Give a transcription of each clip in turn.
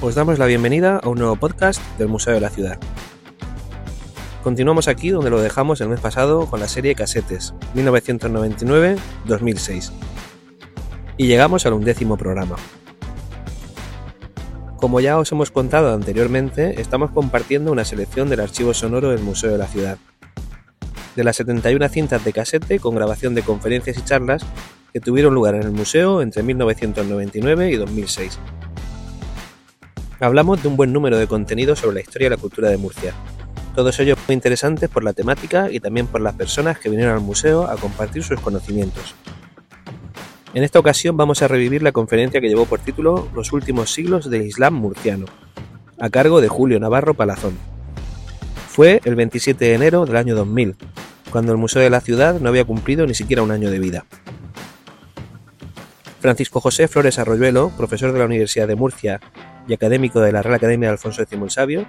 Os damos la bienvenida a un nuevo podcast del Museo de la Ciudad. Continuamos aquí donde lo dejamos el mes pasado con la serie Casetes 1999-2006. Y llegamos al undécimo programa. Como ya os hemos contado anteriormente, estamos compartiendo una selección del archivo sonoro del Museo de la Ciudad. De las 71 cintas de casete con grabación de conferencias y charlas que tuvieron lugar en el museo entre 1999 y 2006. Hablamos de un buen número de contenidos sobre la historia y la cultura de Murcia. Todos ellos muy interesantes por la temática y también por las personas que vinieron al museo a compartir sus conocimientos. En esta ocasión vamos a revivir la conferencia que llevó por título Los últimos siglos del Islam murciano, a cargo de Julio Navarro Palazón. Fue el 27 de enero del año 2000, cuando el Museo de la Ciudad no había cumplido ni siquiera un año de vida. Francisco José Flores Arroyuelo, profesor de la Universidad de Murcia y académico de la Real Academia de Alfonso X el Sabio,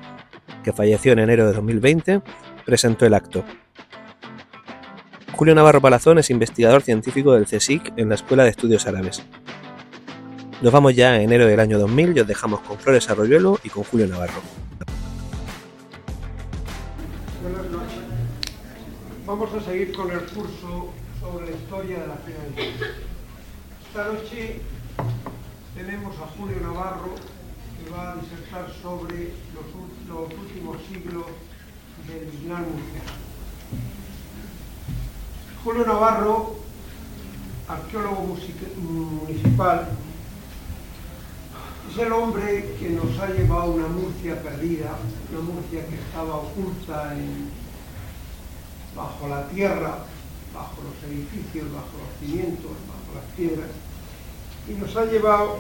que falleció en enero de 2020, presentó el acto. Julio Navarro Palazón es investigador científico del CSIC en la Escuela de Estudios Árabes. Nos vamos ya a enero del año 2000 y os dejamos con Flores Arroyuelo y con Julio Navarro. Buenas noches. Vamos a seguir con el curso sobre la historia de la ciudad. Esta noche tenemos a Julio Navarro va a disertar sobre los, últimos siglos del Islam murciano. Julio Navarro, arqueólogo municipal, es el hombre que nos ha llevado a una Murcia perdida, una Murcia que estaba oculta bajo la tierra, bajo los edificios, bajo los cimientos, bajo las piedras, y nos ha llevado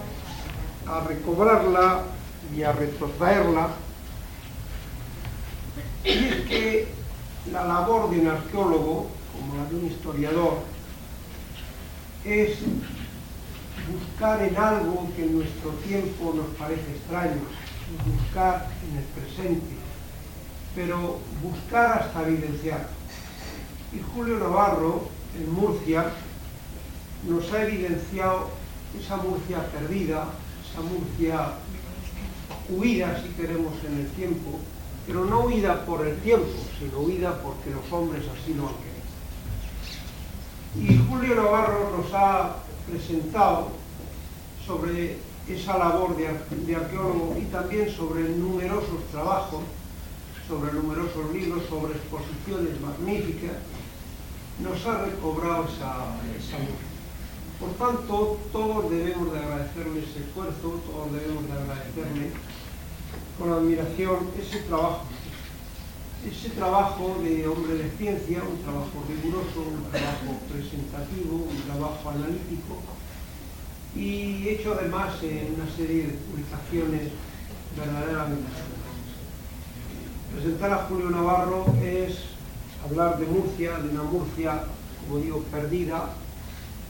a recobrarla y a retrotraerla. Y es que la labor de un arqueólogo como la de un historiador, es buscar en algo que en nuestro tiempo nos parece extraño, buscar en el presente, pero buscar hasta evidenciar. Y Julio Navarro, en Murcia, nos ha evidenciado esa Murcia perdida, esa Murcia huida, si queremos, en el tiempo, pero no huida por el tiempo, sino huida porque los hombres así lo han querido. Y Julio Navarro nos ha presentado sobre esa labor de, arqueólogo y también sobre numerosos trabajos, sobre numerosos libros, sobre exposiciones magníficas, nos ha recobrado esa, esa Por tanto, todos debemos de agradecerle ese esfuerzo, todos debemos de agradecerle con admiración ese trabajo. Ese trabajo de hombre de ciencia, un trabajo riguroso, un trabajo presentativo, un trabajo analítico. Y hecho además en una serie de publicaciones verdaderamente Presentar a Julio Navarro es hablar de Murcia, de una Murcia, como digo, perdida,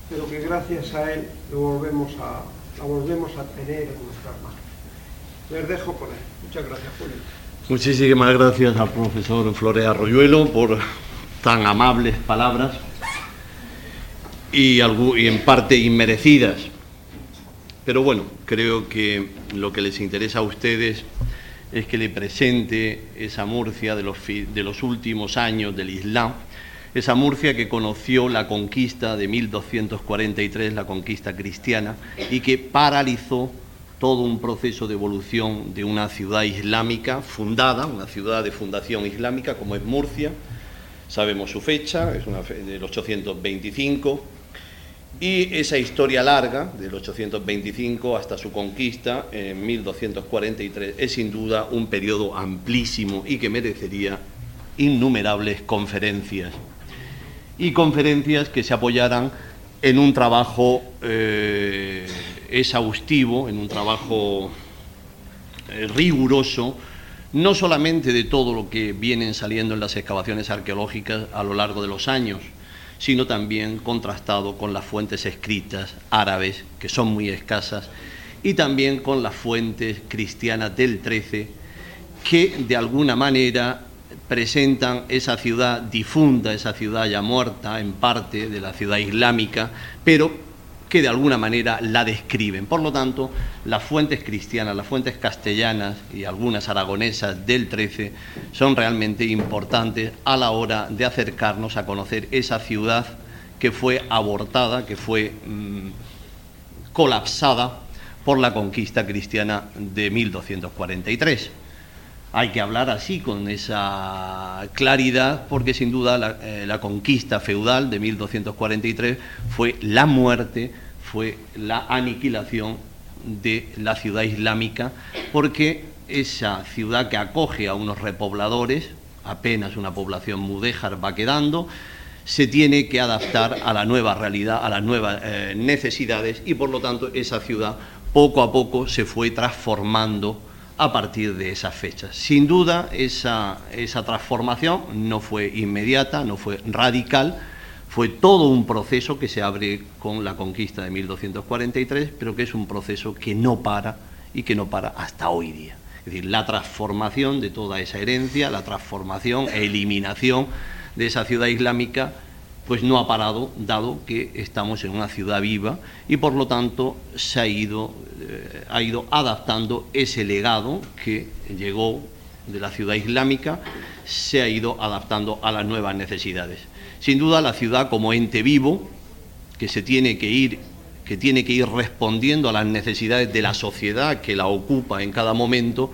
pero que gracias a él lo volvemos a, la volvemos a tener en nuestras manos. Les dejo con él. Muchas gracias, Julio. Muchísimas gracias al profesor Flores Arroyuelo por tan amables palabras y, en parte inmerecidas. Pero bueno, creo que lo que les interesa a ustedes es que le presente esa Murcia de los, de los últimos años del Islam, esa Murcia que conoció la conquista de 1243, la conquista cristiana, y que paralizó todo un proceso de evolución de una ciudad islámica fundada, una ciudad de fundación islámica como es Murcia, sabemos su fecha, es una del 825, y esa historia larga, del 825 hasta su conquista en 1243, es sin duda un periodo amplísimo y que merecería innumerables conferencias. Y conferencias que se apoyaran en un trabajo eh, exhaustivo, en un trabajo eh, riguroso, no solamente de todo lo que vienen saliendo en las excavaciones arqueológicas a lo largo de los años, sino también contrastado con las fuentes escritas árabes, que son muy escasas, y también con las fuentes cristianas del 13, que de alguna manera presentan esa ciudad difunda, esa ciudad ya muerta en parte de la ciudad islámica, pero que de alguna manera la describen. Por lo tanto, las fuentes cristianas, las fuentes castellanas y algunas aragonesas del 13 son realmente importantes a la hora de acercarnos a conocer esa ciudad que fue abortada, que fue mm, colapsada por la conquista cristiana de 1243 hay que hablar así, con esa claridad, porque sin duda eh, la, conquista feudal de 1243 fue la muerte, fue la aniquilación de la ciudad islámica, porque esa ciudad que acoge a unos repobladores, apenas una población mudéjar va quedando, se tiene que adaptar a la nueva realidad, a las nuevas eh, necesidades y por lo tanto esa ciudad poco a poco se fue transformando a partir de esas fechas. Sin duda, esa, esa transformación no fue inmediata, no fue radical, fue todo un proceso que se abre con la conquista de 1243, pero que es un proceso que no para y que no para hasta hoy día. Es decir, la transformación de toda esa herencia, la transformación, eliminación de esa ciudad islámica pues no ha parado, dado que estamos en una ciudad viva y por lo tanto se ha ido, eh, ha ido adaptando ese legado que llegó de la ciudad islámica, se ha ido adaptando a las nuevas necesidades. Sin duda la ciudad como ente vivo, que se tiene que ir que tiene que ir respondiendo a las necesidades de la sociedad que la ocupa en cada momento,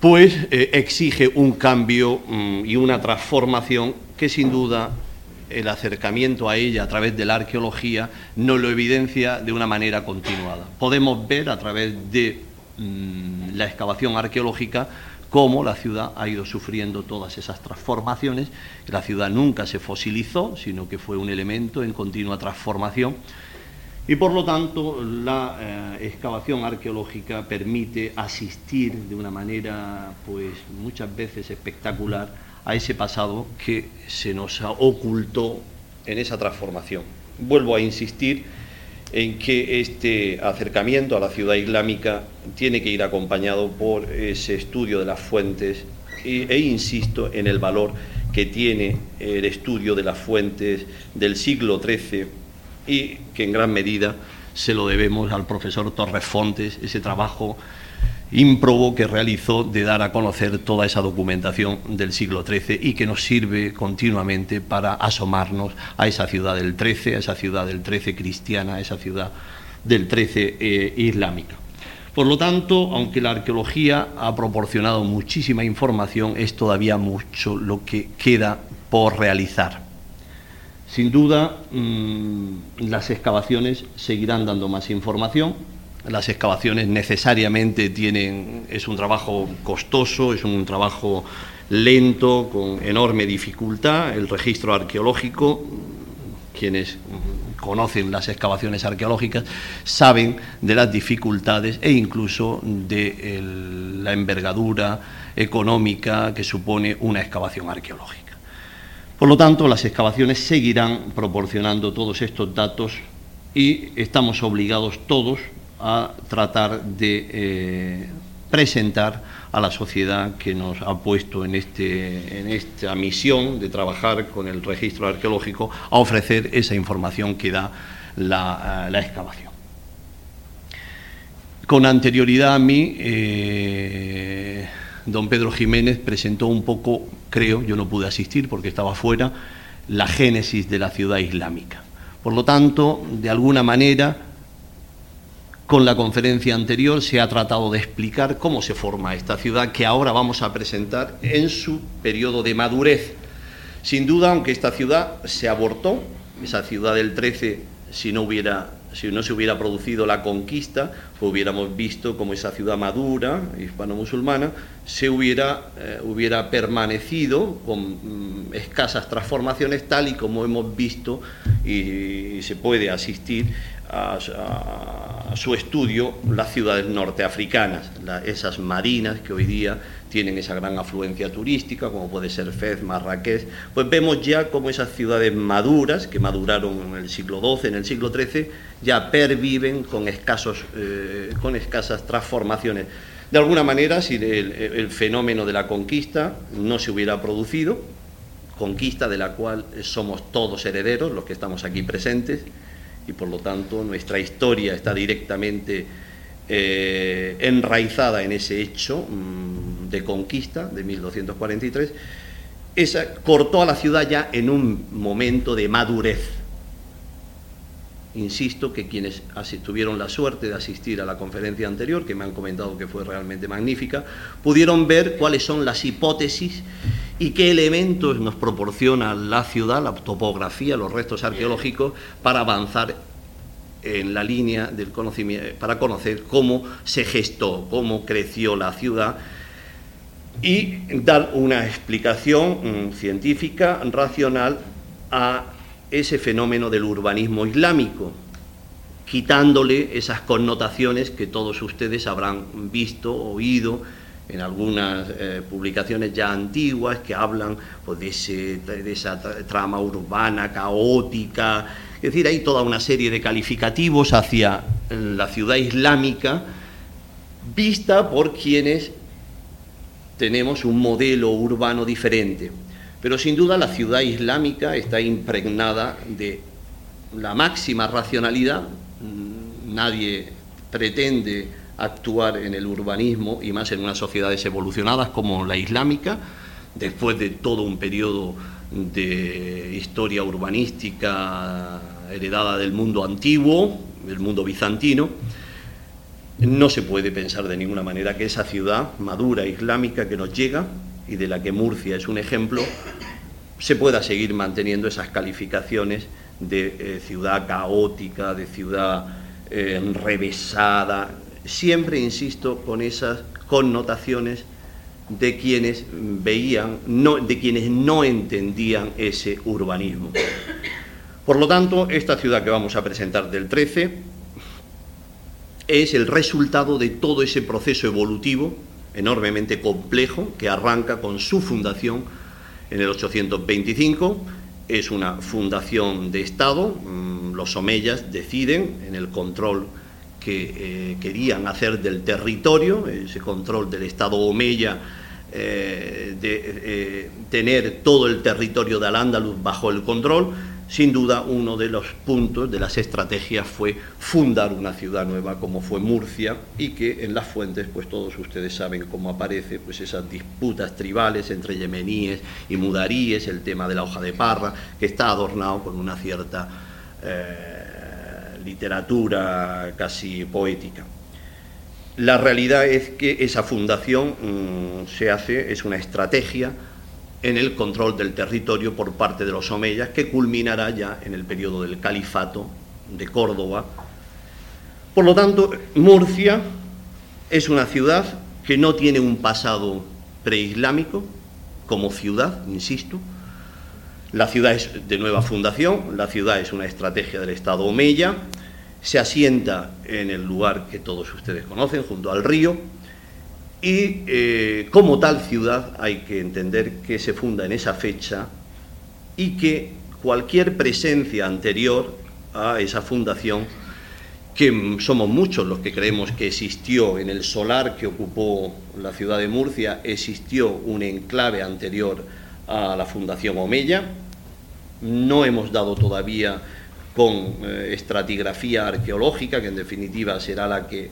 pues eh, exige un cambio mm, y una transformación que sin duda el acercamiento a ella a través de la arqueología nos lo evidencia de una manera continuada. Podemos ver a través de mm, la excavación arqueológica cómo la ciudad ha ido sufriendo todas esas transformaciones. La ciudad nunca se fosilizó, sino que fue un elemento en continua transformación. Y por lo tanto, la eh, excavación arqueológica permite asistir de una manera, pues muchas veces espectacular, a ese pasado que se nos ocultó en esa transformación. Vuelvo a insistir en que este acercamiento a la ciudad islámica tiene que ir acompañado por ese estudio de las fuentes e, insisto en el valor que tiene el estudio de las fuentes del siglo XIII y que en gran medida se lo debemos al profesor Torres Fontes, ese trabajo ímprobo que realizó de dar a conocer toda esa documentación del siglo XIII y que nos sirve continuamente para asomarnos a esa ciudad del XIII, a esa ciudad del XIII cristiana, a esa ciudad del XIII eh, islámica. Por lo tanto, aunque la arqueología ha proporcionado muchísima información, es todavía mucho lo que queda por realizar. Sin duda, mm, las excavaciones seguirán dando más información, las excavaciones necesariamente tienen, es un trabajo costoso, es un trabajo lento, con enorme dificultad. El registro arqueológico, quienes conocen las excavaciones arqueológicas, saben de las dificultades e incluso de la envergadura económica que supone una excavación arqueológica. Por lo tanto, las excavaciones seguirán proporcionando todos estos datos y estamos obligados todos a tratar de eh, presentar a la sociedad que nos ha puesto en, este, en esta misión de trabajar con el registro arqueológico a ofrecer esa información que da la, eh, excavación. Con anterioridad a mí, eh, don Pedro Jiménez presentó un poco, creo, yo no pude asistir porque estaba fuera, la génesis de la ciudad islámica. Por lo tanto, de alguna manera, con la conferencia anterior se ha tratado de explicar cómo se forma esta ciudad que ahora vamos a presentar en su periodo de madurez. Sin duda, aunque esta ciudad se abortó, esa ciudad del 13, si no hubiera si no se hubiera producido la conquista, pues hubiéramos visto como esa ciudad madura, hispano-musulmana, se hubiera, eh, hubiera permanecido con mm, escasas transformaciones, tal y como hemos visto y, se puede asistir a, su estudio las ciudades norteafricanas, esas marinas que hoy día tienen esa gran afluencia turística, como puede ser Fez, Marrakech, pues vemos ya como esas ciudades maduras, que maduraron en el siglo XII, en el siglo XIII, ya perviven con, escasos, eh, con escasas transformaciones. De alguna manera, si el, fenómeno de la conquista no se hubiera producido, conquista de la cual somos todos herederos, los que estamos aquí presentes, y por lo tanto nuestra historia está directamente eh, enraizada en ese hecho mm, de conquista de 1243, esa cortó a la ciudad ya en un momento de madurez. Insisto que quienes tuvieron la suerte de asistir a la conferencia anterior, que me han comentado que fue realmente magnífica, pudieron ver cuáles son las hipótesis y qué elementos nos proporciona la ciudad, la topografía, los restos arqueológicos, para avanzar en la línea del conocimiento, para conocer cómo se gestó, cómo creció la ciudad y dar una explicación mm, científica, racional, a ese fenómeno del urbanismo islámico, quitándole esas connotaciones que todos ustedes habrán visto, oído en algunas eh, publicaciones ya antiguas que hablan pues, de, de esa trama urbana caótica, es decir, hay toda una serie de calificativos hacia la ciudad islámica vista por quienes tenemos un modelo urbano diferente. Pero sin duda la ciudad islámica está impregnada de la máxima racionalidad. Nadie pretende actuar en el urbanismo y más en unas sociedades evolucionadas como la islámica, después de todo un periodo de historia urbanística heredada del mundo antiguo, del mundo bizantino, no se puede pensar de ninguna manera que esa ciudad madura islámica que nos llega y de la que Murcia es un ejemplo, se pueda seguir manteniendo esas calificaciones de eh, ciudad caótica, de ciudad eh, enrevesada, siempre, insisto, con esas connotaciones de quienes veían, no, de quienes no entendían ese urbanismo. Por lo tanto, esta ciudad que vamos a presentar del 13 es el resultado de todo ese proceso evolutivo enormemente complejo que arranca con su fundación en el 825. Es una fundación de Estado. Mm, los omeyas deciden en el control que eh, querían hacer del territorio, ese control del Estado omeya, eh, de eh, tener todo el territorio de Al-Ándalus bajo el control sin duda uno de los puntos de las estrategias fue fundar una ciudad nueva como fue Murcia y que en las fuentes pues todos ustedes saben cómo aparece pues esas disputas tribales entre yemeníes y mudaríes, el tema de la hoja de parra que está adornado con una cierta eh, literatura casi poética. La realidad es que esa fundación mm, se hace, es una estrategia en el control del territorio por parte de los omeyas, que culminará ya en el periodo del califato de Córdoba. Por lo tanto, Murcia es una ciudad que no tiene un pasado preislámico como ciudad, insisto. La ciudad es de nueva fundación, la ciudad es una estrategia del Estado omeya, se asienta en el lugar que todos ustedes conocen, junto al río, y eh, como tal ciudad hay que entender que se funda en esa fecha y que cualquier presencia anterior a esa fundación, que somos muchos los que creemos que existió en el solar que ocupó la ciudad de Murcia, existió un enclave anterior a la fundación Omeya, no hemos dado todavía con eh, estratigrafía arqueológica, que en definitiva será la que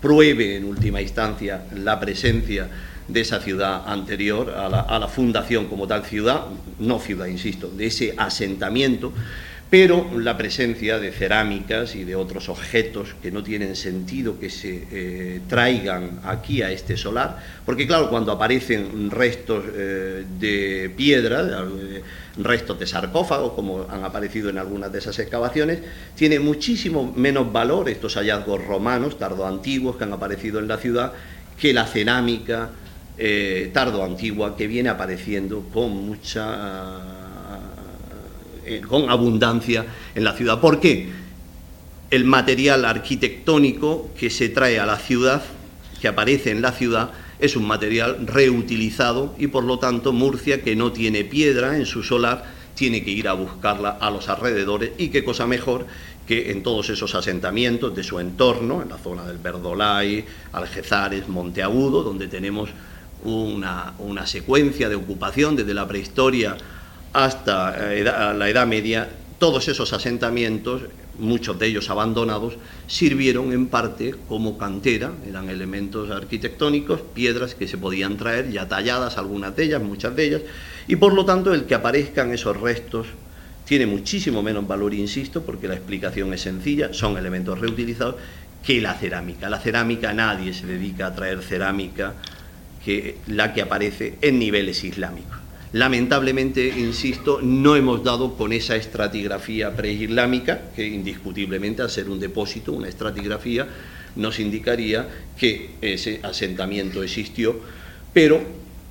pruebe en última instancia la presencia de esa ciudad anterior a la, fundación como tal ciudad, no ciudad, insisto, de ese asentamiento, pero la presencia de cerámicas y de otros objetos que no tienen sentido que se eh, traigan aquí a este solar, porque claro, cuando aparecen restos eh, de piedra, restos de sarcófagos, como han aparecido en algunas de esas excavaciones, tiene muchísimo menos valor estos hallazgos romanos, tardo-antiguos, que han aparecido en la ciudad, que la cerámica eh, tardo-antigua que viene apareciendo con mucha... Eh, con abundancia en la ciudad. ¿Por qué? El material arquitectónico que se trae a la ciudad, que aparece en la ciudad, es un material reutilizado y por lo tanto Murcia, que no tiene piedra en su solar, tiene que ir a buscarla a los alrededores y qué cosa mejor que en todos esos asentamientos de su entorno, en la zona del Verdolay, Algezares, Monteagudo, donde tenemos una, una secuencia de ocupación desde la prehistoria hasta eh, la Edad Media, todos esos asentamientos muchos de ellos abandonados, sirvieron en parte como cantera, eran elementos arquitectónicos, piedras que se podían traer ya talladas, algunas de ellas, muchas de ellas, y por lo tanto el que aparezcan esos restos tiene muchísimo menos valor, insisto, porque la explicación es sencilla, son elementos reutilizados, que la cerámica. La cerámica, nadie se dedica a traer cerámica que la que aparece en niveles islámicos. Lamentablemente, insisto, no hemos dado con esa estratigrafía preislámica, que indiscutiblemente al ser un depósito, una estratigrafía, nos indicaría que ese asentamiento existió, pero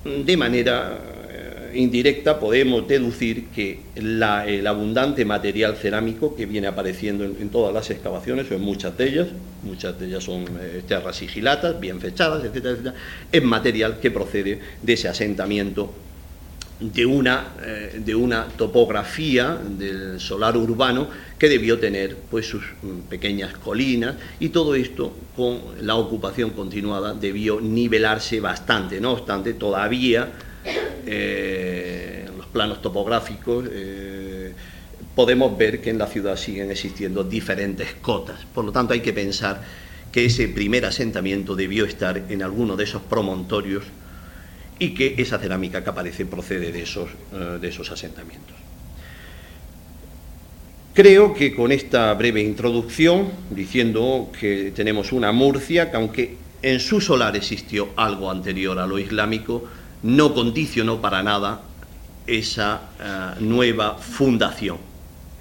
de manera eh, indirecta podemos deducir que el abundante material cerámico que viene apareciendo en, todas las excavaciones, o en muchas de ellas, muchas de ellas son eh, sigilatas, bien fechadas, etcétera, etcétera, es material que procede de ese asentamiento de una, eh, de una topografía del solar urbano que debió tener pues, sus mm, pequeñas colinas y todo esto con la ocupación continuada debió nivelarse bastante. No obstante, todavía eh, los planos topográficos eh, podemos ver que en la ciudad siguen existiendo diferentes cotas. Por lo tanto, hay que pensar que ese primer asentamiento debió estar en alguno de esos promontorios y que esa cerámica que aparece procede de esos, eh, de esos asentamientos. Creo que con esta breve introducción, diciendo que tenemos una Murcia que aunque en su solar existió algo anterior a lo islámico, no condicionó para nada esa eh, nueva fundación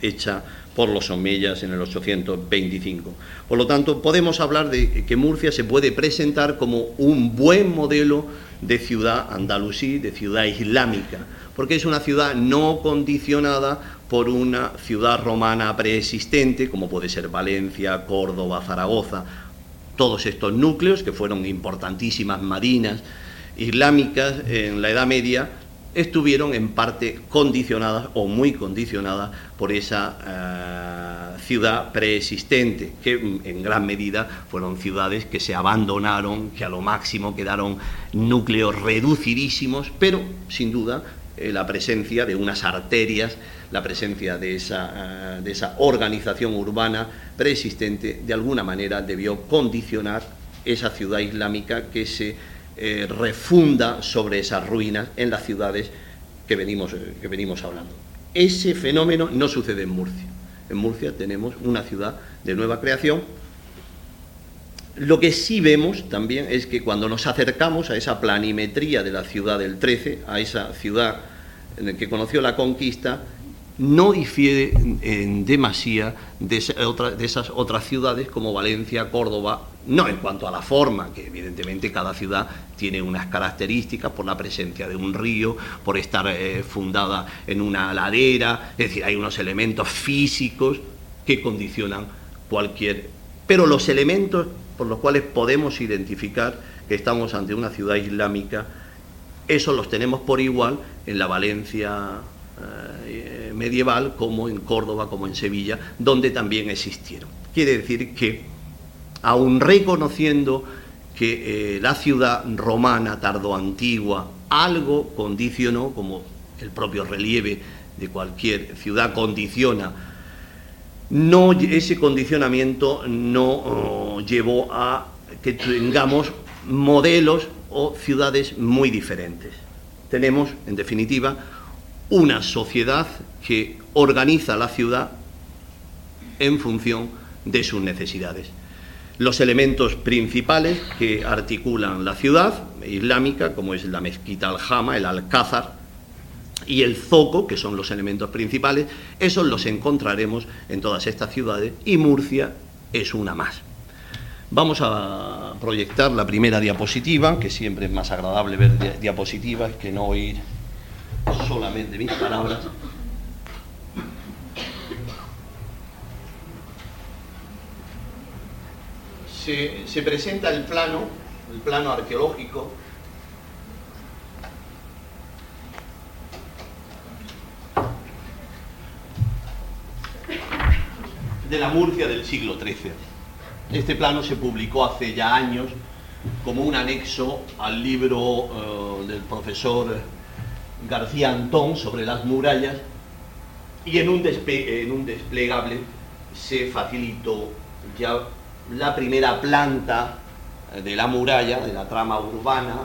hecha por los omeyas en el 825. Por lo tanto, podemos hablar de que Murcia se puede presentar como un buen modelo de ciudad andalusí, de ciudad islámica, porque es una ciudad no condicionada por una ciudad romana preexistente, como puede ser Valencia, Córdoba, Zaragoza, todos estos núcleos que fueron importantísimas marinas islámicas en la Edad Media, estuvieron en parte condicionadas o muy condicionadas por esa eh, ciudad preexistente, que en gran medida fueron ciudades que se abandonaron, que a lo máximo quedaron núcleos reducidísimos, pero sin duda eh, la presencia de unas arterias, la presencia de esa, eh, de esa organización urbana preexistente, de alguna manera debió condicionar esa ciudad islámica que se eh, refunda sobre esas ruinas en las ciudades que venimos, eh, que venimos hablando. Ese fenómeno no sucede en Murcia. En Murcia tenemos una ciudad de nueva creación. Lo que sí vemos también es que cuando nos acercamos a esa planimetría de la ciudad del 13, a esa ciudad que conoció la conquista, no difiere en demasía de, esas otras ciudades como Valencia, Córdoba, no en cuanto a la forma, que evidentemente cada ciudad tiene unas características por la presencia de un río, por estar eh, fundada en una ladera, es decir, hay unos elementos físicos que condicionan cualquier... Pero los elementos por los cuales podemos identificar que estamos ante una ciudad islámica, esos los tenemos por igual en la Valencia eh, medieval como en Córdoba, como en Sevilla, donde también existieron. Quiere decir que, aun reconociendo que eh, la ciudad romana tardoantigua algo condicionó, como el propio relieve de cualquier ciudad condiciona, no, ese condicionamiento no oh, llevó a que tengamos modelos o ciudades muy diferentes. Tenemos, en definitiva, una sociedad que organiza la ciudad en función de sus necesidades. Los elementos principales que articulan la ciudad islámica, como es la mezquita al-Jama, el alcázar, y el zoco, que son los elementos principales, esos los encontraremos en todas estas ciudades y Murcia es una más. Vamos a proyectar la primera diapositiva, que siempre es más agradable ver diapositivas que no oír solamente mis palabras. Se, presenta el plano, el plano arqueológico de la Murcia del siglo XIII. Este plano se publicó hace ya años como un anexo al libro eh, del profesor García Antón sobre las murallas y en un, desplegable se facilitó ya la primera planta de la muralla, de la trama urbana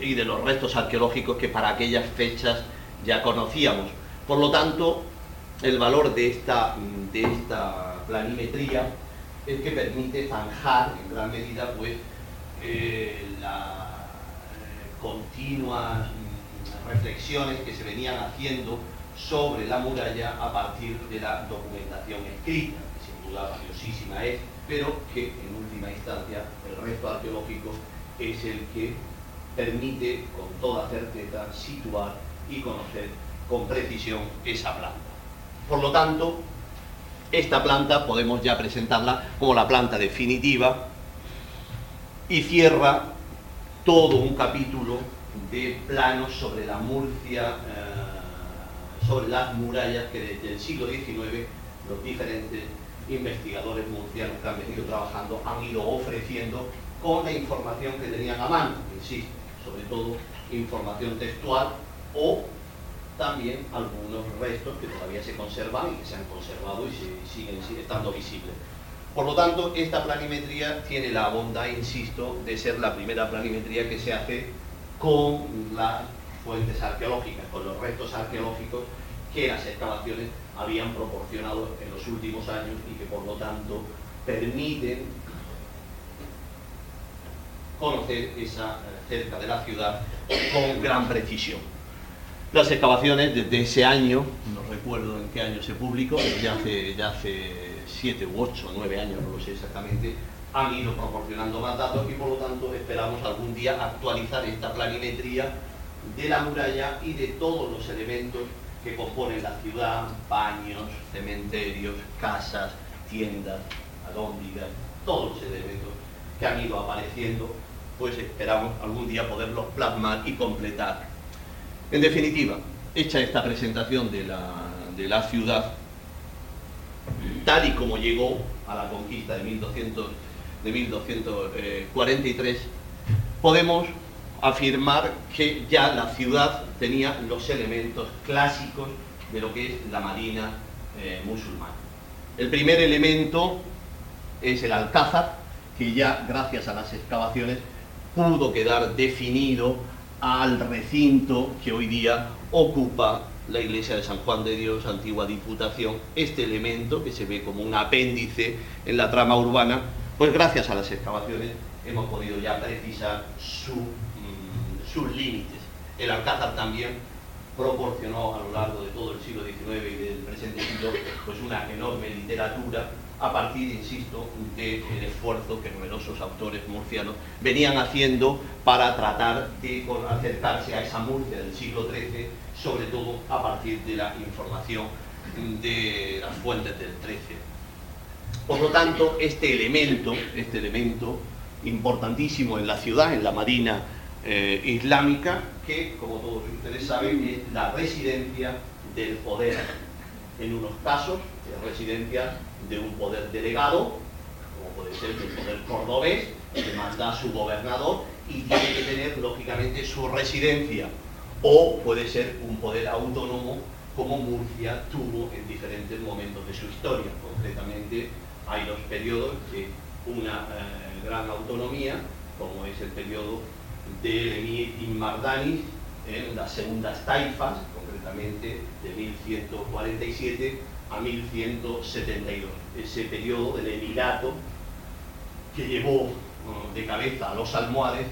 eh, y de los restos arqueológicos que para aquellas fechas ya conocíamos. Por lo tanto, el valor de esta, de planimetría es que permite zanjar en gran medida pues, eh, las eh, reflexiones que se venían haciendo sobre la muralla a partir de la documentación escrita, que sin duda valiosísima es, pero que en última instancia el resto arqueológico es el que permite con toda certeza situar y conocer con precisión esa planta. Por lo tanto, esta planta podemos ya presentarla como la planta definitiva y cierra todo un capítulo de planos sobre la Murcia, eh, sobre las murallas que desde el siglo XIX los diferentes investigadores murcianos que han venido trabajando han ido ofreciendo con la información que tenían a mano, insisto, sobre todo información textual o también algunos restos que todavía se conservan y que se han conservado y siguen estando visibles. Por lo tanto, esta planimetría tiene la bondad, insisto, de ser la primera planimetría que se hace con las fuentes arqueológicas, con los restos arqueológicos que las excavaciones habían proporcionado en los últimos años y que por lo tanto permiten conocer esa eh, cerca de la ciudad con gran precisión. Las excavaciones desde ese año, no recuerdo en qué año se publicó, ya hace, ya hace siete u ocho nueve años, no lo sé exactamente, han ido proporcionando más datos y por lo tanto esperamos algún día actualizar esta planimetría de la muralla y de todos los elementos que componen la ciudad, baños, cementerios, casas, tiendas, alóndigas, todos los elementos que han ido apareciendo, pues esperamos algún día poderlos plasmar y completar. En definitiva, hecha esta presentación de la, ciudad, tal y como llegó a la conquista de, 1200, de 1243, podemos afirmar que ya la ciudad tenía los elementos clásicos de lo que es la marina eh, musulmana. El primer elemento es el alcázar, que ya gracias a las excavaciones pudo quedar definido al recinto que hoy día ocupa la iglesia de San Juan de Dios, antigua diputación, este elemento que se ve como un apéndice en la trama urbana, pues gracias a las excavaciones hemos podido ya precisar mm, sus límites. El Alcázar también proporcionó a lo largo de todo el siglo XIX y del presente siglo pues una enorme literatura a partir, insisto, del esfuerzo que numerosos autores murcianos venían haciendo para tratar de acercarse a esa Murcia del siglo XIII, sobre todo a partir de la información de las fuentes del XIII. Por lo tanto, este elemento, este elemento importantísimo en la ciudad, en la marina eh, islámica, que, como todos ustedes saben, es la residencia del poder. En unos casos, es residencia de un poder delegado, como puede ser el poder cordobés, que manda a su gobernador y tiene que tener, lógicamente, su residencia. O puede ser un poder autónomo, como Murcia tuvo en diferentes momentos de su historia. Concretamente, hay dos periodos de una eh, gran autonomía, como es el periodo de Emir Inmardanis, en las segundas taifas, concretamente de 1147 a 1172, ese periodo del emirato que llevó de cabeza a los almohades,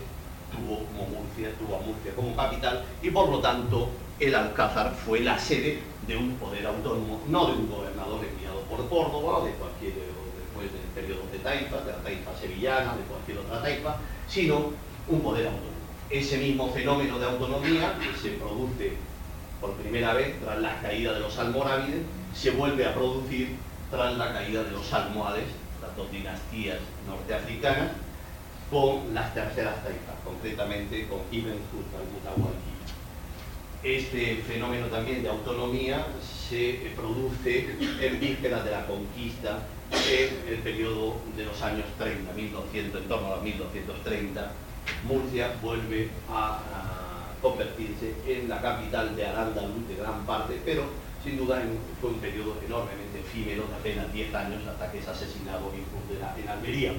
tuvo, Murcia, tuvo a Murcia como capital y por lo tanto el Alcázar fue la sede de un poder autónomo, no de un gobernador enviado por Córdoba o de cualquier, después del periodo de Taifa, de la Taifa sevillana, de cualquier otra Taifa, sino un poder autónomo. Ese mismo fenómeno de autonomía que se produce por primera vez tras la caída de los almorávides se vuelve a producir tras la caída de los almohades, las dos dinastías norteafricanas, con las terceras taifas, concretamente con Ibn al Este fenómeno también de autonomía se produce en vísperas de la conquista en el periodo de los años 30, 1200, en torno a 1230, Murcia vuelve a, a convertirse en la capital de al de gran parte, pero sin duda fue un periodo enormemente efímero de apenas 10 años hasta que es asesinado en Almería.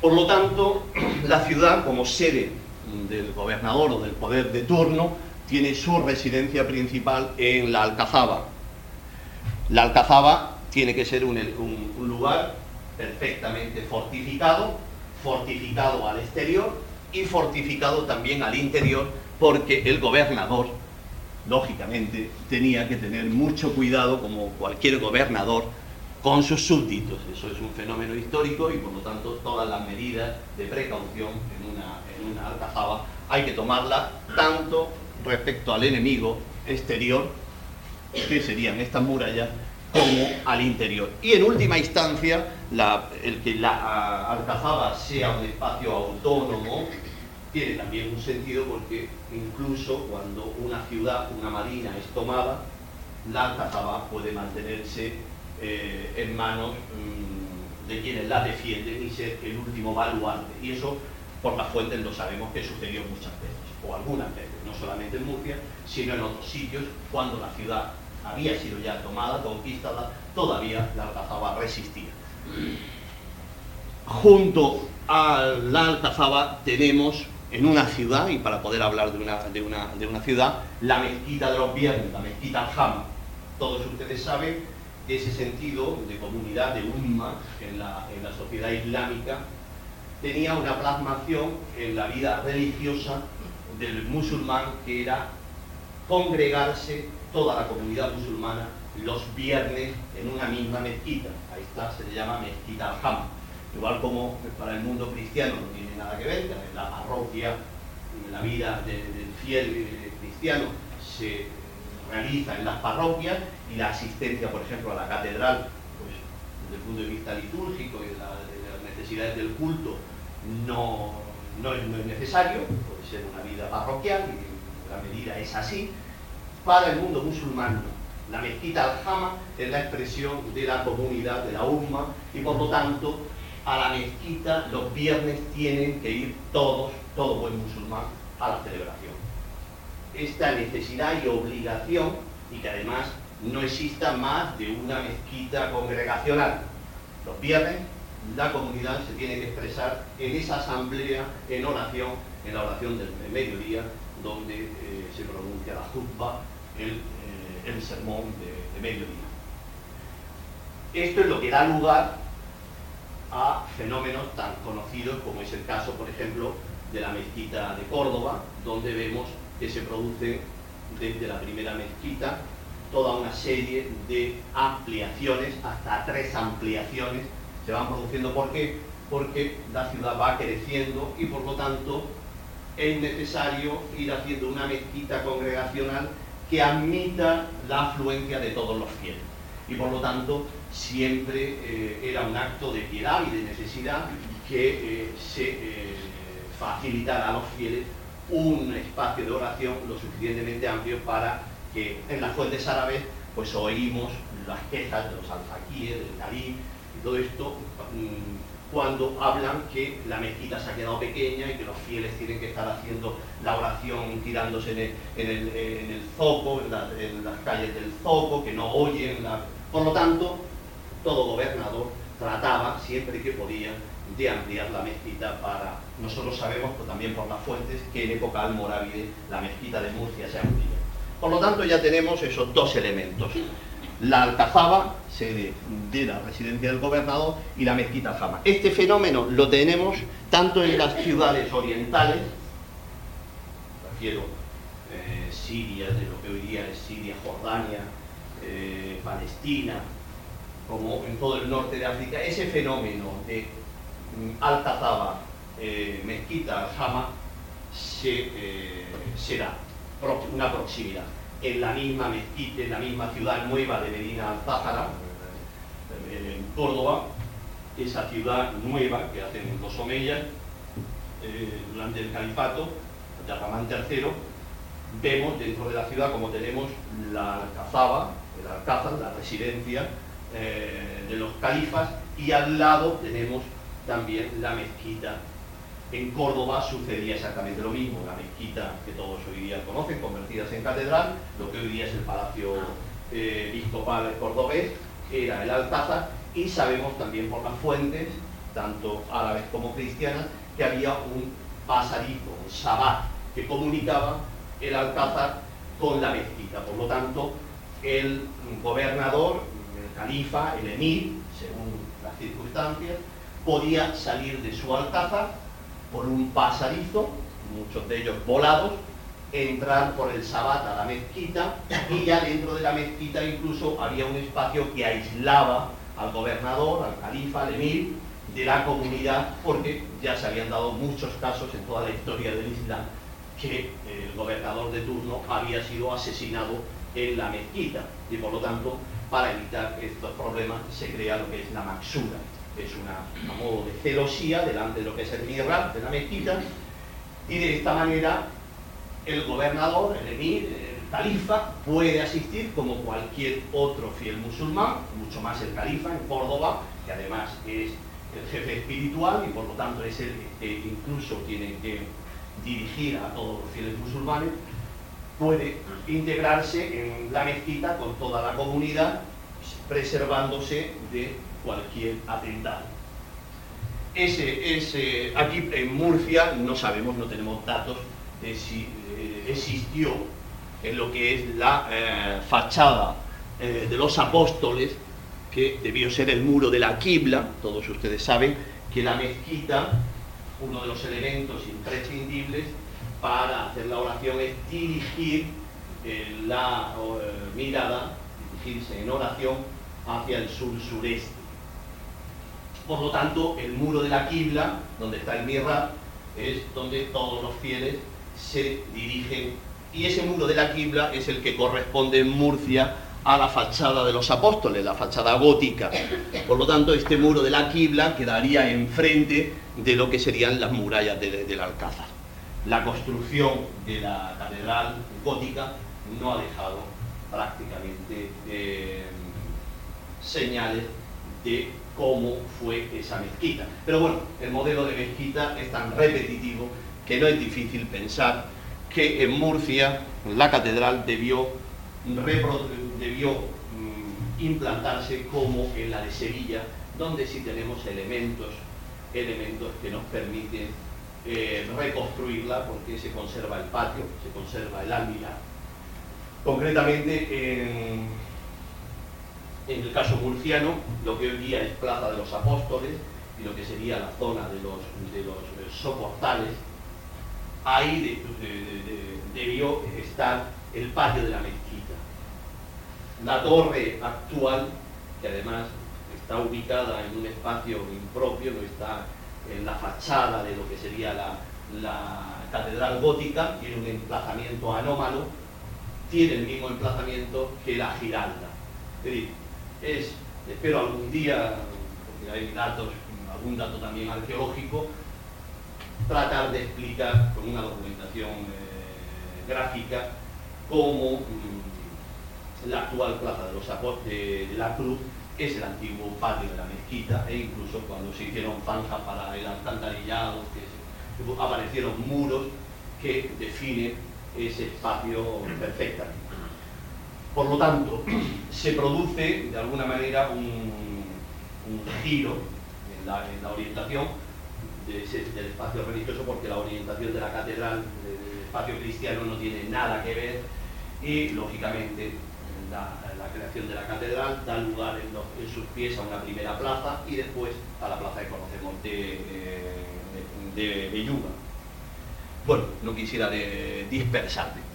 Por lo tanto, la ciudad como sede del gobernador o del poder de turno tiene su residencia principal en la Alcazaba. La Alcazaba tiene que ser un, lugar perfectamente fortificado, fortificado al exterior y fortificado también al interior porque el gobernador, lógicamente, tenía que tener mucho cuidado, como cualquier gobernador, con sus súbditos. Eso es un fenómeno histórico y por lo tanto todas las medidas de precaución en una, en una alcazaba hay que tomarlas tanto respecto al enemigo exterior, que serían estas murallas, como al interior. Y en última instancia, el que la alcazaba sea un espacio autónomo tiene también un sentido porque incluso cuando una ciudad, una marina es tomada, la alcazaba puede mantenerse eh, en manos mm, de quienes la defienden y ser el último baluarte. Y eso por las fuentes lo sabemos que sucedió muchas veces, o algunas veces, no solamente en Murcia, sino en otros sitios, cuando la ciudad había sido ya tomada, conquistada, todavía la alcazaba resistía. Junto a la alcazaba tenemos en una ciudad, y para poder hablar de una, de una, de una ciudad, la mezquita de los viernes, la mezquita Al-Hama. Todos ustedes saben ese sentido de comunidad, de umma en la, en la sociedad islámica, tenía una plasmación en la vida religiosa del musulmán que era congregarse toda la comunidad musulmana los viernes en una misma mezquita. Ahí está, se le llama mezquita al-Hama. Igual como para el mundo cristiano no tiene nada que ver, la parroquia, la vida del fiel cristiano se realiza en las parroquias y la asistencia, por ejemplo, a la catedral, pues desde el punto de vista litúrgico y de, las necesidades del culto, no, no, es, necesario, puede ser una vida parroquial y la medida es así. Para el mundo musulmán, la mezquita al-Hama es la expresión de la comunidad, de la umma, y por lo tanto a la mezquita los viernes tienen que ir todos, todo buen musulmán, a la celebración. Esta necesidad y obligación, y que además no exista más de una mezquita congregacional. Los viernes la comunidad se tiene que expresar en esa asamblea, en oración, en la oración del mediodía, donde eh, se pronuncia la juzba, el, eh, sermón de mediodía. Esto es lo que da lugar a fenómenos tan conocidos como es el caso, por ejemplo, de la mezquita de Córdoba, donde vemos que se produce desde la primera mezquita toda una serie de ampliaciones, hasta tres ampliaciones se van produciendo. ¿Por qué? Porque la ciudad va creciendo y por lo tanto es necesario ir haciendo una mezquita congregacional que admita la afluencia de todos los fieles. Y por lo tanto siempre eh, era un acto de piedad y de necesidad que eh, se eh, facilitara a los fieles un espacio de oración lo suficientemente amplio para que en las fuentes árabes pues oímos las quejas de los alfaquíes, del talí y todo esto mm, cuando hablan que la mezquita se ha quedado pequeña y que los fieles tienen que estar haciendo la oración tirándose en el, zoco, en, las calles del zoco, que no oyen. La... Por lo tanto, todo gobernador trataba, siempre que podía, de ampliar la mezquita para... Nosotros sabemos, pues, también por las fuentes, que en época almorávide la mezquita de Murcia se amplió. Por lo tanto, ya tenemos esos dos elementos. La Alcazaba, sede de la residencia del gobernador, y la mezquita Jama. Este fenómeno lo tenemos tanto en las ciudades orientales, refiero eh, Siria, de lo que hoy día es Siria, Jordania, eh, Palestina, como en todo el norte de África, ese fenómeno de mm, Alcazaba, eh, Mezquita, Jama, se, eh, será una proximidad. En la misma mezquita, en la misma ciudad nueva de Medina Al-Zahara, eh, en Córdoba, esa ciudad nueva que hacen los omeyas durante el califato de Ramán III, vemos dentro de la ciudad como tenemos la Alcazaba, el Alcázar, la residencia eh, de los califas y al lado tenemos también la mezquita. En Córdoba sucedía exactamente lo mismo, la mezquita que todos hoy día conocen, convertidas en catedral, lo que hoy día es el Palacio eh, episcopal cordobés, era el Alcázar, y sabemos también por las fuentes, tanto árabes como cristianas, que había un pasadizo, un sabat, que comunicaba el Alcázar con la mezquita. Por lo tanto, el gobernador, el califa, el emir, según las circunstancias, podía salir de su alcázar por un pasadizo, muchos de ellos volados, entrar por el Sabbat a la mezquita y ya dentro de la mezquita incluso había un espacio que aislaba al gobernador, al califa, al emir de la comunidad porque ya se habían dado muchos casos en toda la historia del Islam que el gobernador de turno había sido asesinado en la mezquita y por lo tanto para evitar estos problemas se crea lo que es la maxura es una, a modo de celosía delante de lo que es el mihrab de la mezquita y de esta manera el gobernador, el emir, el califa puede asistir como cualquier otro fiel musulmán, mucho más el califa en Córdoba, que además es el jefe espiritual y por lo tanto es el que incluso tiene que dirigir a todos los fieles musulmanes, puede integrarse en la mezquita con toda la comunidad, preservándose de cualquier atentado. Ese, ese, aquí en Murcia no sabemos, no tenemos datos de si eh, existió en lo que es la eh, fachada eh, de los apóstoles, que debió ser el muro de la Qibla, todos ustedes saben que la mezquita, uno de los elementos imprescindibles para hacer la oración es dirigir la mirada, dirigirse en oración hacia el sur-sureste. Por lo tanto, el muro de la Qibla, donde está el Mirra, es donde todos los fieles se dirigen y ese muro de la Quibla es el que corresponde en Murcia a la fachada de los apóstoles, la fachada gótica. Por lo tanto, este muro de la Quibla quedaría enfrente de lo que serían las murallas del Alcázar. La construcción de la catedral gótica no ha dejado prácticamente eh, señales de cómo fue esa mezquita. Pero bueno, el modelo de mezquita es tan repetitivo que no es difícil pensar que en Murcia la catedral debió, mm, implantarse como en la de Sevilla, donde sí tenemos elementos, elementos que nos permiten eh, reconstruirla porque se conserva el patio, se conserva el alminar. Concretamente en, en el caso murciano, lo que hoy día es Plaza de los Apóstoles y lo que sería la zona de los, eh, soportales, ahí debió estar el patio de la mezquita. La torre actual, que además está ubicada en un espacio impropio, no está en la fachada de lo que sería la, catedral gótica, tiene un emplazamiento anómalo, tiene el mismo emplazamiento que la Giralda. Es, espero algún día, porque hay datos, algún dato también arqueológico, tratar de explicar con una documentación eh, gráfica cómo mm, la actual plaza de los de, de, la Cruz es el antiguo patio de la mezquita e incluso cuando se hicieron zanjas para el alcantarillado, que, aparecieron muros que definen ese espacio perfectamente. Por lo tanto, se produce de alguna manera un, giro en la orientación del espacio religioso porque la orientación de la catedral, del espacio cristiano no tiene nada que ver y lógicamente la, creación de la catedral da lugar en, sus pies a una primera plaza y después a la plaza de, eh, de, Belluga. Bueno, no quisiera dispersarme.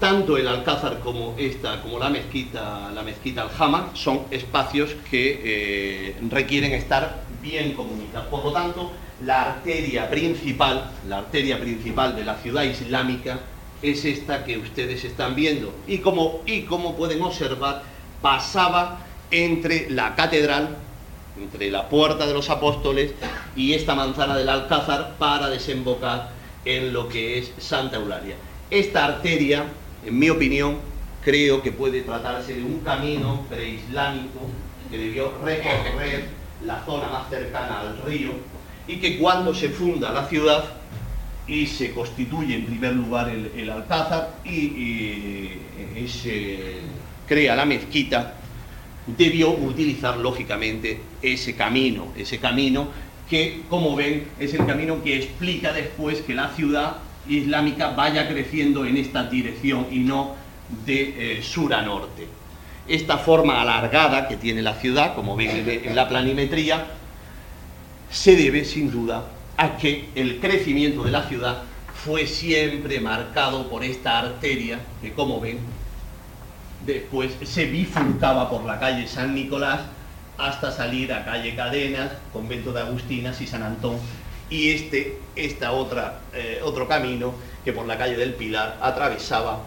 Tanto el Alcázar como esta, como la mezquita, la mezquita Aljama, son espacios que eh, requieren estar bien comunicados. Por lo tanto, la arteria principal, la arteria principal de la ciudad islámica es esta que ustedes están viendo. Y como, y como pueden observar, pasaba entre la catedral, entre la puerta de los apóstoles y esta manzana del Alcázar para desembocar en lo que es Santa Eulalia. Esta arteria en mi opinión, creo que puede tratarse de un camino preislámico que debió recorrer la zona más cercana al río y que cuando se funda la ciudad y se constituye en primer lugar el, Alcázar y, se crea la mezquita, debió utilizar lógicamente ese camino, ese camino que, como ven, es el camino que explica después que la ciudad islámica vaya creciendo en esta dirección y no de eh, sur a norte. Esta forma alargada que tiene la ciudad, como ven en la planimetría, se debe sin duda a que el crecimiento de la ciudad fue siempre marcado por esta arteria que, como ven, después se bifurcaba por la calle San Nicolás hasta salir a calle Cadenas, convento de Agustinas y San Antón, y este, esta otra, eh, otro camino que por la calle del Pilar atravesaba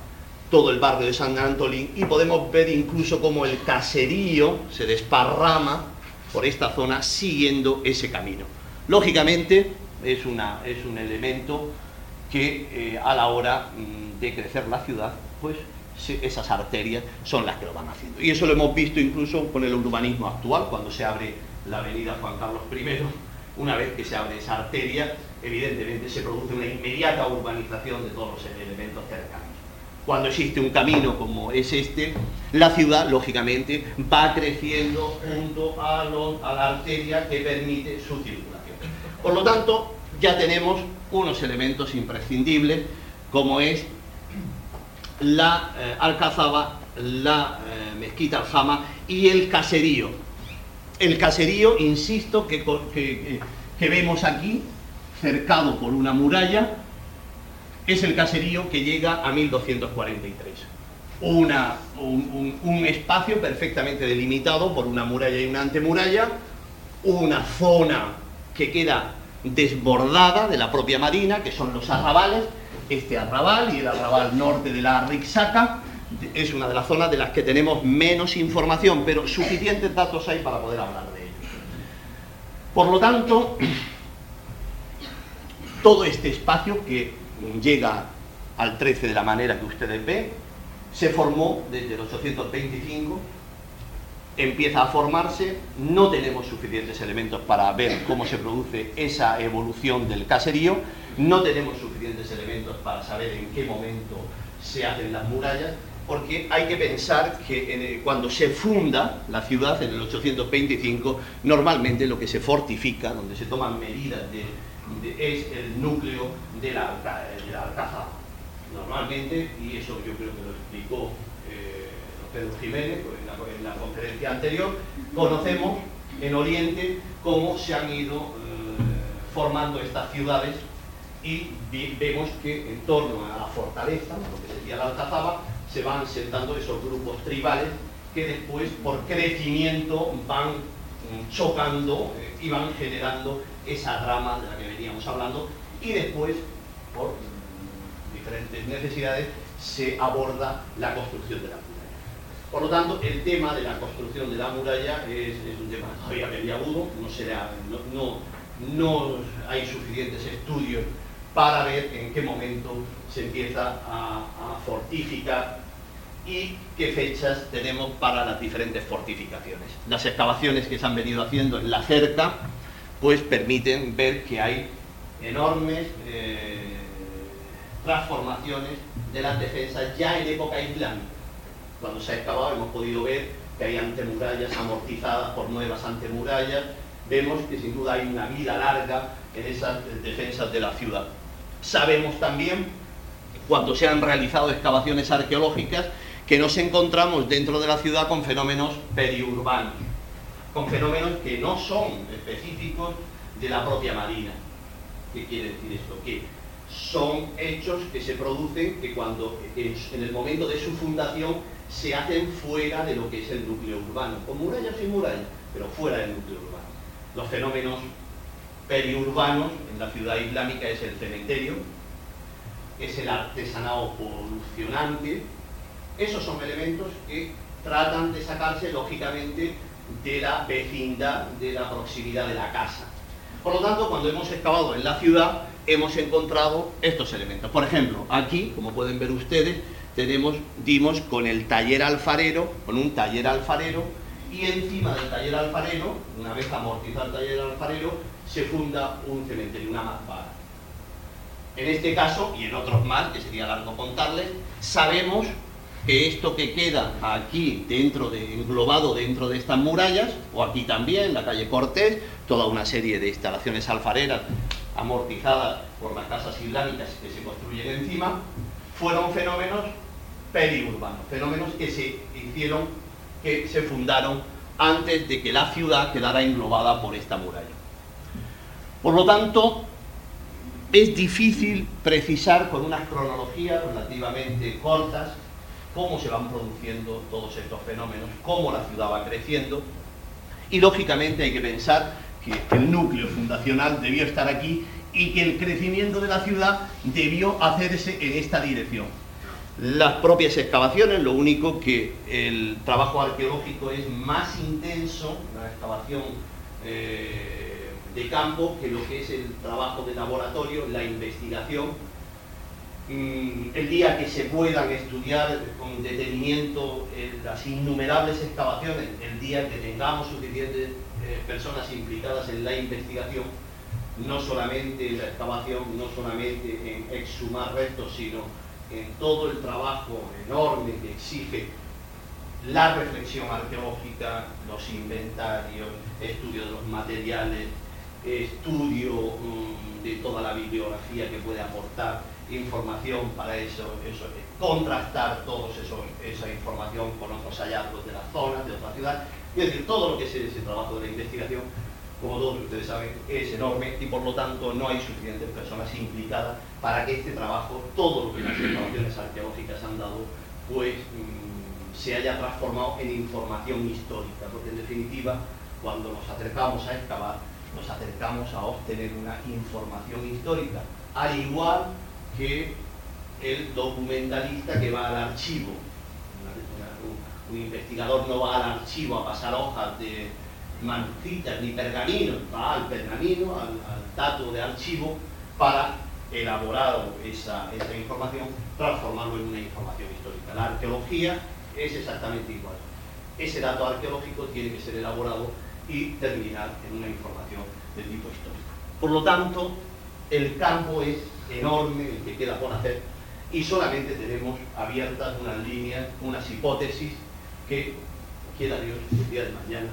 todo el barrio de San Antolín y podemos ver incluso como el caserío se desparrama por esta zona siguiendo ese camino. Lógicamente es, una, es un elemento que eh, a la hora mm, de crecer la ciudad, pues esas arterias son las que lo van haciendo. Y eso lo hemos visto incluso con el urbanismo actual, cuando se abre la avenida Juan Carlos I, una vez que se abre esa arteria, evidentemente se produce una inmediata urbanización de todos los elementos cercanos. Cuando existe un camino como es este, la ciudad, lógicamente, va creciendo junto a, la arteria que permite su circulación. Por lo tanto, ya tenemos unos elementos imprescindibles, como es la eh, Alcazaba, la eh, Mezquita Aljama y el caserío. El caserío, insisto, que, que, vemos aquí, cercado por una muralla, es el caserío que llega a 1243. Una, un, un, espacio perfectamente delimitado por una muralla y una antemuralla, una zona que queda desbordada de la propia marina, que son los arrabales, este arrabal y el arrabal norte de la Rixaca, es una de las zonas de las que tenemos menos información, pero suficientes datos hay para poder hablar de ello. Por lo tanto, todo este espacio que llega al 13 de la manera que ustedes ven, se formó desde el 825 empieza a formarse, no tenemos suficientes elementos para ver cómo se produce esa evolución del caserío, no tenemos suficientes elementos para saber en qué momento se hacen las murallas, porque hay que pensar que cuando se funda la ciudad en el 825, normalmente lo que se fortifica, donde se toman medidas es el núcleo de la, de Alcázar. Normalmente, y eso yo creo que lo explicó eh, Pedro Jiménez en la, conferencia anterior, conocemos en Oriente cómo se han ido eh, formando estas ciudades y vemos que en torno a la fortaleza, lo que sería la Alcazaba, se van sentando esos grupos tribales que después por crecimiento van mm, chocando eh, y van generando esa rama de la que veníamos hablando y después por mm, diferentes necesidades se aborda la construcción de la muralla. Por lo tanto, el tema de la construcción de la muralla es, un tema todavía peliagudo, no, hay suficientes estudios para ver en qué momento se empieza a, fortificar y qué fechas tenemos para las diferentes fortificaciones. Las excavaciones que se han venido haciendo en la cerca pues permiten ver que hay enormes eh, transformaciones de las defensas ya en época islámica. Cuando se ha excavado hemos podido ver que hay antemurallas amortizadas por nuevas antemurallas. Vemos que sin duda hay una vida larga en esas defensas de la ciudad. Sabemos también, cuando se han realizado excavaciones arqueológicas, que nos encontramos dentro de la ciudad con fenómenos periurbanos, con fenómenos que no son específicos de la propia marina. ¿Qué quiere decir esto? Que son hechos que se producen que cuando en el momento de su fundación se hacen fuera de lo que es el núcleo urbano, con murallas y murallas, pero fuera del núcleo urbano. Los fenómenos periurbanos en la ciudad islámica es el cementerio, es el artesanado polucionante. Esos son elementos que tratan de sacarse lógicamente de la vecindad, de la proximidad de la casa. Por lo tanto, cuando hemos excavado en la ciudad, hemos encontrado estos elementos. Por ejemplo, aquí, como pueden ver ustedes, tenemos, dimos con el taller alfarero, con un taller alfarero, y encima del taller alfarero, una vez amortizado el taller alfarero, se funda un cementerio, una mazbara. En este caso, y en otros más, que sería largo contarles, sabemos que esto que queda aquí dentro de, englobado dentro de estas murallas, o aquí también, la calle Cortés, toda una serie de instalaciones alfareras amortizadas por las casas islámicas que se construyen encima, fueron fenómenos periurbanos, fenómenos que se hicieron, que se fundaron antes de que la ciudad quedara englobada por esta muralla. Por lo tanto, es difícil precisar con unas cronologías relativamente cortas cómo se van produciendo todos estos fenómenos, cómo la ciudad va creciendo, y lógicamente hay que pensar que el núcleo fundacional debió estar aquí y que el crecimiento de la ciudad debió hacerse en esta dirección. Las propias excavaciones, lo único que el trabajo arqueológico es más intenso, la excavación eh, de campo, que lo que es el trabajo de laboratorio, la investigación. Mm, el día que se puedan estudiar con detenimiento eh, las innumerables excavaciones, el día que tengamos suficientes eh, personas implicadas en la investigación, no solamente en la excavación, no solamente en exhumar restos, sino en todo el trabajo enorme que exige la reflexión arqueológica, los inventarios, estudio de los materiales, estudio mm, de toda la bibliografía que puede aportar información para eso, eso contrastar toda esa información con otros hallazgos de la zona, de otra ciudad, es decir, todo lo que es ese trabajo de la investigación como todos ustedes saben, es enorme y por lo tanto no hay suficientes personas implicadas para que este trabajo, todo lo que las informaciones arqueológicas han dado, pues mm, se haya transformado en información histórica, porque en definitiva, cuando nos acercamos a excavar, nos acercamos a obtener una información histórica, al igual que el documentalista que va al archivo. un investigador no va al archivo a pasar hojas de manuscritas ni pergaminos, va al pergamino, al, dato de archivo, para elaborar esa, esa información, transformarlo en una información histórica. La arqueología es exactamente igual. Ese dato arqueológico tiene que ser elaborado y terminar en una información de tipo histórico. Por lo tanto, el campo es enorme, el que queda por hacer, y solamente tenemos abiertas unas líneas, unas hipótesis que quiera Dios el día de mañana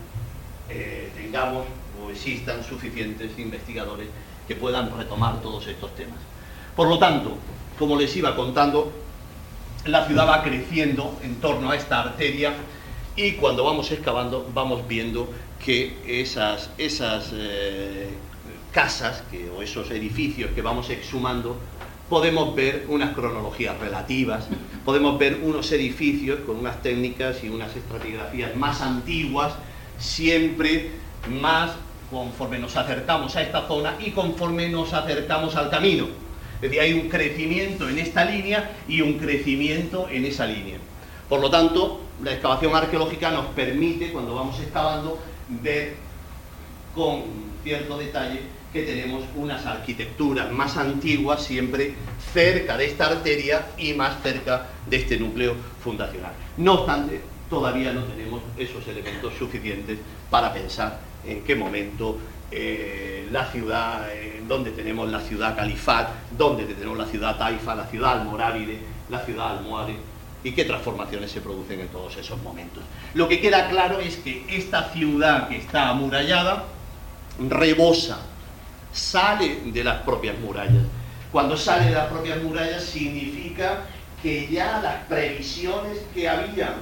eh, tengamos o existan suficientes investigadores que puedan retomar todos estos temas. Por lo tanto, como les iba contando, la ciudad va creciendo en torno a esta arteria y cuando vamos excavando vamos viendo que esas, esas eh, casas que, o esos edificios que vamos exhumando podemos ver unas cronologías relativas, podemos ver unos edificios con unas técnicas y unas estratigrafías más antiguas siempre más conforme nos acercamos a esta zona y conforme nos acercamos al camino. Es decir, hay un crecimiento en esta línea y un crecimiento en esa línea. Por lo tanto, la excavación arqueológica nos permite, cuando vamos excavando, ver con cierto detalle que tenemos unas arquitecturas más antiguas siempre cerca de esta arteria y más cerca de este núcleo fundacional. No obstante, todavía no tenemos esos elementos suficientes para pensar en qué momento eh, la ciudad, eh, donde tenemos la ciudad califat, donde tenemos la ciudad taifa, la ciudad almorávide, la ciudad almohade, y qué transformaciones se producen en todos esos momentos. Lo que queda claro es que esta ciudad que está amurallada rebosa, sale de las propias murallas. Cuando sale de las propias murallas significa que ya las previsiones que habían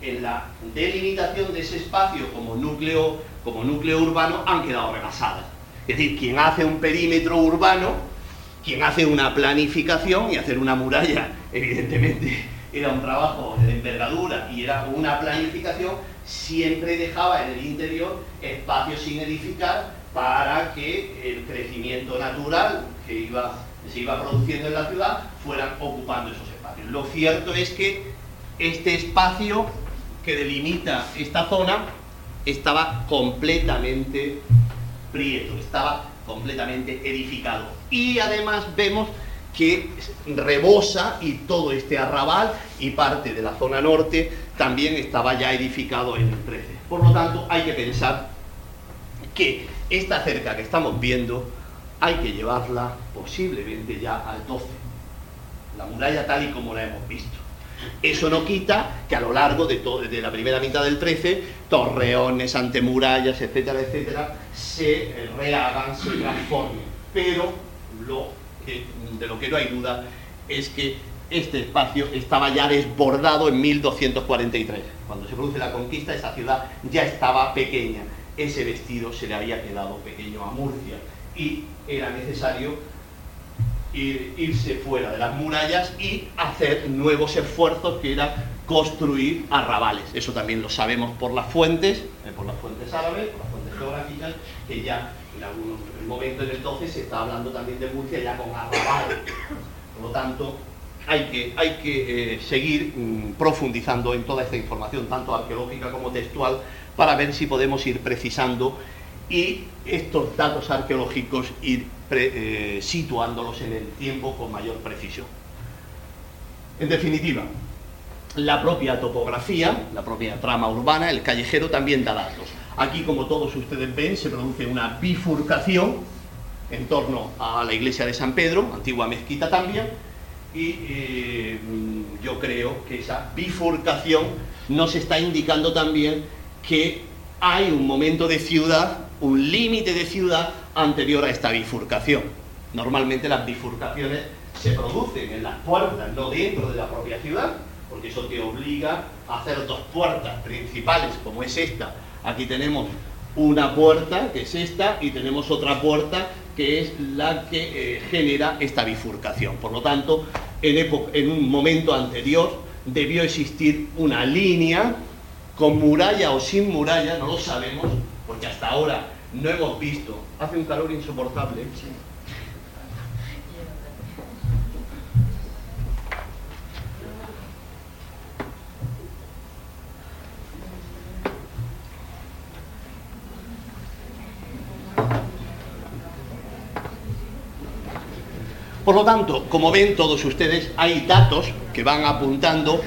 en la delimitación de ese espacio como núcleo, como núcleo urbano han quedado rebasadas. Es decir, quien hace un perímetro urbano, quien hace una planificación y hacer una muralla, evidentemente era un trabajo de envergadura y era una planificación, siempre dejaba en el interior espacios sin edificar para que el crecimiento natural que iba, se iba produciendo en la ciudad fueran ocupando esos espacios. Lo cierto es que este espacio que delimita esta zona estaba completamente prieto, estaba completamente edificado. Y además vemos que rebosa y todo este arrabal y parte de la zona norte también estaba ya edificado en el 13. Por lo tanto, hay que pensar que esta cerca que estamos viendo hay que llevarla posiblemente ya al 12. La muralla tal y como la hemos visto. Eso no quita que a lo largo de, de la primera mitad del 13, torreones, antemurallas, etcétera, etcétera, se rehagan, se transformen. Pero lo de lo que no hay duda es que este espacio estaba ya desbordado en 1243. Cuando se produce la conquista, esa ciudad ya estaba pequeña. Ese vestido se le había quedado pequeño a Murcia y era necesario irse fuera de las murallas y hacer nuevos esfuerzos que era construir arrabales. Eso también lo sabemos por las fuentes, eh, por las fuentes árabes, por las fuentes geográficas, que ya en algún momento en el 12 se está hablando también de Murcia ya con arrabales. Por lo tanto, hay que, hay que eh, seguir mm, profundizando en toda esta información, tanto arqueológica como textual, para ver si podemos ir precisando y estos datos arqueológicos ir eh, situándolos en el tiempo con mayor precisión. En definitiva, la propia topografía, la propia trama urbana, el callejero también da datos. Aquí, como todos ustedes ven, se produce una bifurcación en torno a la iglesia de San Pedro, antigua mezquita también, y eh, yo creo que esa bifurcación nos está indicando también que hay un momento de ciudad, un límite de ciudad anterior a esta bifurcación. Normalmente las bifurcaciones se producen en las puertas, no dentro de la propia ciudad, porque eso te obliga a hacer dos puertas principales, como es esta. Aquí tenemos una puerta, que es esta, y tenemos otra puerta que es la que eh, genera esta bifurcación. Por lo tanto, en, en un momento anterior debió existir una línea con muralla o sin muralla, no lo sabemos, porque hasta ahora no hemos visto. Hace un calor insoportable. Por lo tanto, como ven todos ustedes, hay datos que van apuntando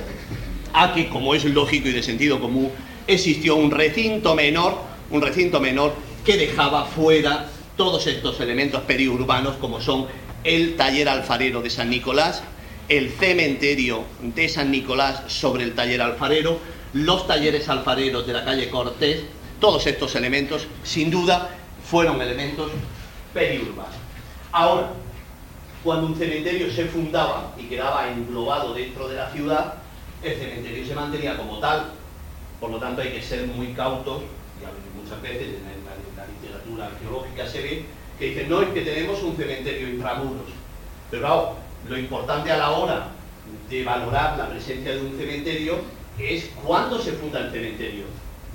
a que, como es lógico y de sentido común, existió un recinto menor, un recinto menor que dejaba fuera todos estos elementos periurbanos como son el taller alfarero de San Nicolás, el cementerio de San Nicolás sobre el taller alfarero, los talleres alfareros de la calle Cortés, todos estos elementos, sin duda, fueron elementos periurbanos. Ahora, cuando un cementerio se fundaba y quedaba englobado dentro de la ciudad, el cementerio se mantenía como tal. Por lo tanto, hay que ser muy cautos, y muchas veces en la, literatura arqueológica se ve que dicen, no, es que tenemos un cementerio intramuros. Pero lo importante a la hora de valorar la presencia de un cementerio es cuándo se funda el cementerio,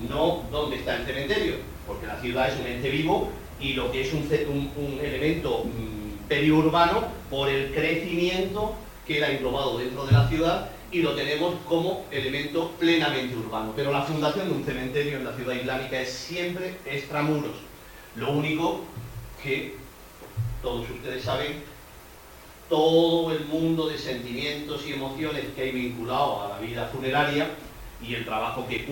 no dónde está el cementerio, porque la ciudad es un ente vivo y lo que es un, un elemento mm, periurbano por el crecimiento que era englobado dentro de la ciudad y lo tenemos como elemento plenamente urbano. Pero la fundación de un cementerio en la ciudad islámica es siempre extramuros. Lo único que todos ustedes saben, todo el mundo de sentimientos y emociones que hay vinculado a la vida funeraria y el trabajo que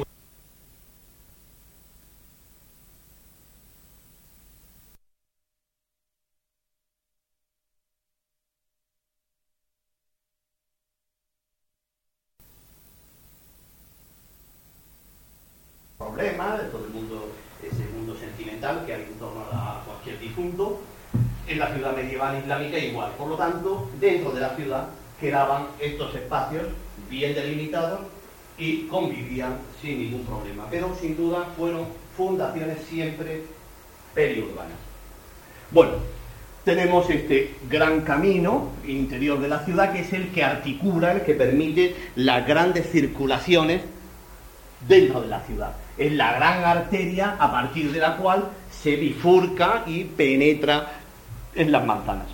de todo el mundo, ese mundo sentimental que hay en torno a, cualquier difunto. En la ciudad medieval islámica igual. Por lo tanto, dentro de la ciudad quedaban estos espacios bien delimitados y convivían sin ningún problema. Pero sin duda fueron fundaciones siempre periurbanas. Bueno, tenemos este gran camino interior de la ciudad que es el que articula, el que permite las grandes circulaciones dentro de la ciudad es la gran arteria a partir de la cual se bifurca y penetra en las manzanas.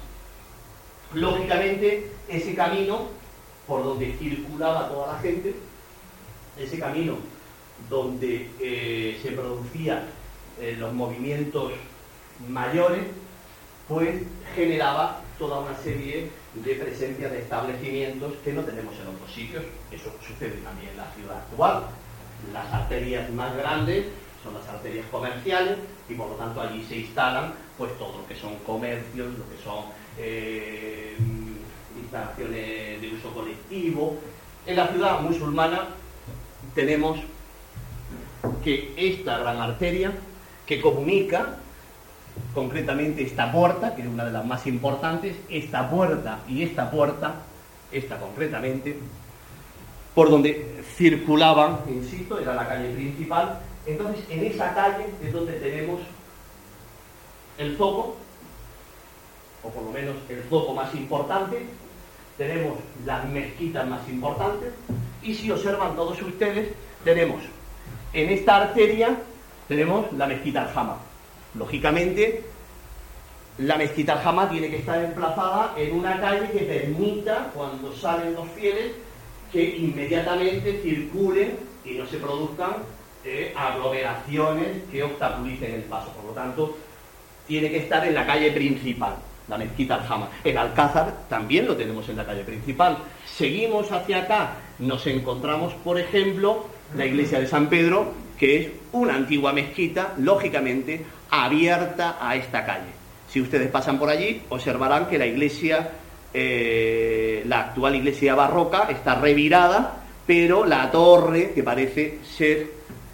Lógicamente, ese camino por donde circulaba toda la gente, ese camino donde eh, se producían eh, los movimientos mayores, pues generaba toda una serie de presencia de establecimientos que no tenemos en otros sitios. Eso sucede también en la ciudad actual las arterias más grandes son las arterias comerciales y por lo tanto allí se instalan pues todo lo que son comercios, lo que son eh, instalaciones de uso colectivo En la ciudad musulmana tenemos que esta gran arteria que comunica concretamente esta puerta, que es una de las más importantes, esta puerta y esta puerta, esta concretamente, por donde circulaban, insisto, era la calle principal. Entonces, en esa calle es donde tenemos el foco, o por lo menos el foco más importante, tenemos las mezquitas más importantes, y si observan todos ustedes, tenemos en esta arteria, tenemos la mezquita Al-Hama. Lógicamente, la mezquita Al-Hama tiene que estar emplazada en una calle que permita, cuando salen los fieles, que inmediatamente circulen y no se produzcan eh, aglomeraciones que obstaculicen el paso. Por lo tanto, tiene que estar en la calle principal, la mezquita Al-Hama. El Alcázar también lo tenemos en la calle principal. Seguimos hacia acá, nos encontramos, por ejemplo, la iglesia de San Pedro, que es una antigua mezquita, lógicamente, abierta a esta calle. Si ustedes pasan por allí, observarán que la iglesia eh, la actual iglesia barroca está revirada, pero la torre, que parece ser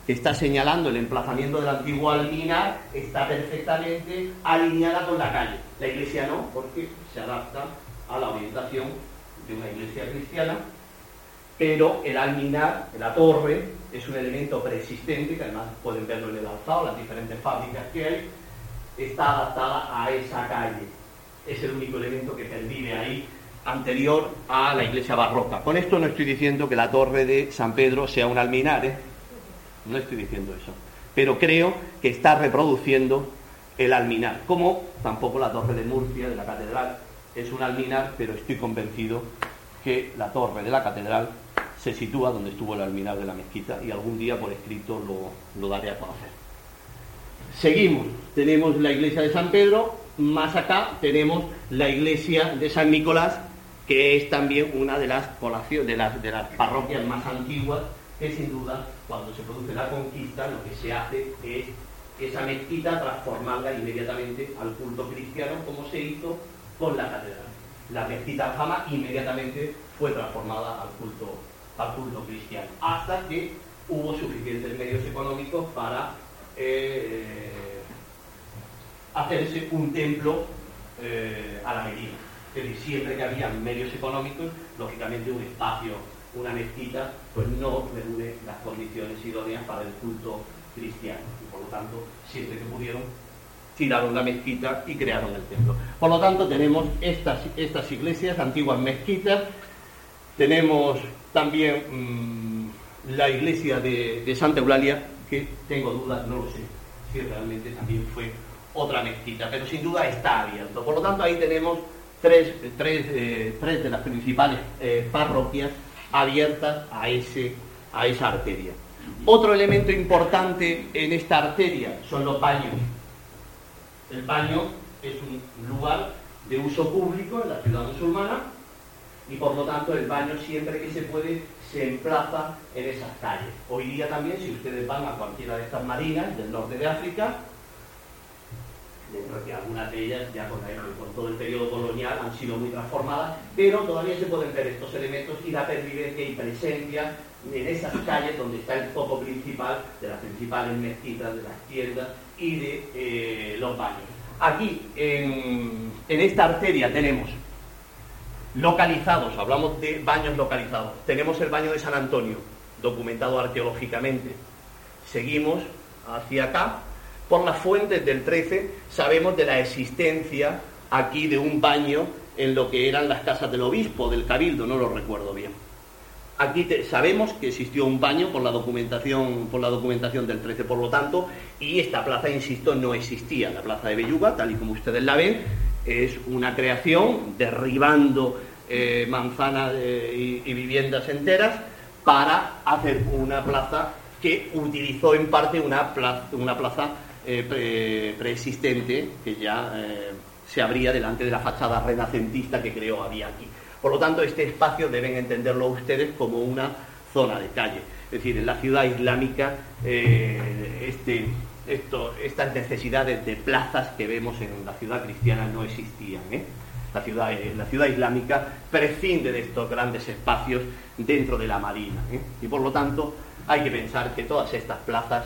que está señalando el emplazamiento del antiguo alminar, está perfectamente alineada con la calle. La iglesia no, porque se adapta a la orientación de una iglesia cristiana, pero el alminar, la torre, es un elemento preexistente, que además pueden verlo en el alzado, las diferentes fábricas que hay, está adaptada a esa calle es el único elemento que pervive ahí anterior a la iglesia barroca. Con esto no estoy diciendo que la torre de San Pedro sea un alminar, ¿eh? No estoy diciendo eso, pero creo que está reproduciendo el alminar, como tampoco la torre de Murcia, de la catedral, es un alminar, pero estoy convencido que la torre de la catedral se sitúa donde estuvo el alminar de la mezquita y algún día por escrito lo, lo daré a conocer. Seguimos, tenemos la iglesia de San Pedro, más acá tenemos la iglesia de San Nicolás, que es también una de las, de las, de las parroquias más antiguas, que sin duda, cuando se produce la conquista, lo que se hace es esa mezquita transformarla inmediatamente al culto cristiano, como se hizo con la catedral. La mezquita fama inmediatamente fue transformada al culto, al culto cristiano, hasta que hubo suficientes medios económicos para eh, hacerse un templo eh, a la medida. Es decir, siempre que había medios económicos, lógicamente un espacio, una mezquita, pues no reúne las condiciones idóneas para el culto cristiano. Y por lo tanto, siempre que pudieron, tiraron la mezquita y crearon el templo. Por lo tanto, tenemos estas, estas iglesias, antiguas mezquitas, tenemos también mm, la iglesia de, de Santa Eulalia, que tengo dudas, no lo sé, si realmente también fue otra mezquita, pero sin duda está abierto. Por lo tanto, ahí tenemos tres, tres, eh, tres de las principales eh, parroquias abiertas a, a esa arteria. Otro elemento importante en esta arteria son los baños. El baño es un lugar de uso público en la ciudad musulmana y por lo tanto el baño siempre que se puede se emplaza en esas calles. Hoy día también, si ustedes van a cualquiera de estas marinas del norte de África, dentro que algunas de ellas ya con, todo el periodo colonial han sido muy transformadas, pero todavía se pueden ver estos elementos y la pervivencia y presencia en esas calles donde está el foco principal de las principales mezquitas, de las tiendas y de eh, los baños. Aquí, en, en esta arteria tenemos localizados, hablamos de baños localizados, tenemos el baño de San Antonio, documentado arqueológicamente. Seguimos hacia acá, por las fuentes del 13 sabemos de la existencia aquí de un baño en lo que eran las casas del obispo, del cabildo, no lo recuerdo bien. Aquí sabemos que existió un baño por la documentación, por la documentación del 13, por lo tanto, y esta plaza, insisto, no existía. La plaza de Belluga, tal y como ustedes la ven, es una creación derribando eh, manzanas eh, y, viviendas enteras para hacer una plaza que utilizó en parte una una plaza eh, preexistente que ya eh, se abría delante de la fachada renacentista que creo había aquí. Por lo tanto, este espacio deben entenderlo ustedes como una zona de calle. Es decir, en la ciudad islámica eh, este, estas necesidades de plazas que vemos en la ciudad cristiana no existían. La ciudad, eh, la ciudad islámica prescinde de estos grandes espacios dentro de la Marina. ¿eh? Y por lo tanto hay que pensar que todas estas plazas,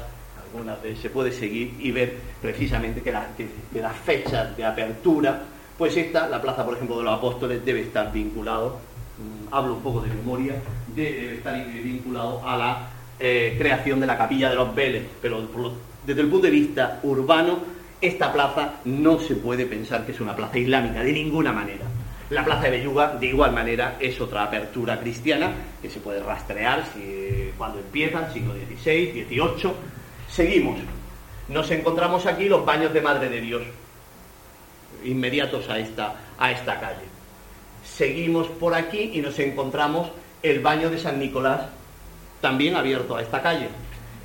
se puede seguir y ver precisamente que, las fechas de apertura, pues esta, la plaza por ejemplo de los apóstoles, debe estar vinculado, mm, hablo un poco de memoria, debe estar vinculado a la eh, creación de la capilla de los Vélez, pero desde el punto de vista urbano, esta plaza no se puede pensar que es una plaza islámica, de ninguna manera. La plaza de Belluga, de igual manera, es otra apertura cristiana que se puede rastrear si, cuando empieza, siglo XVI, XVIII. Seguimos. Nos encontramos aquí los baños de Madre de Dios, inmediatos a esta, a esta calle. Seguimos por aquí y nos encontramos el baño de San Nicolás, también abierto a esta calle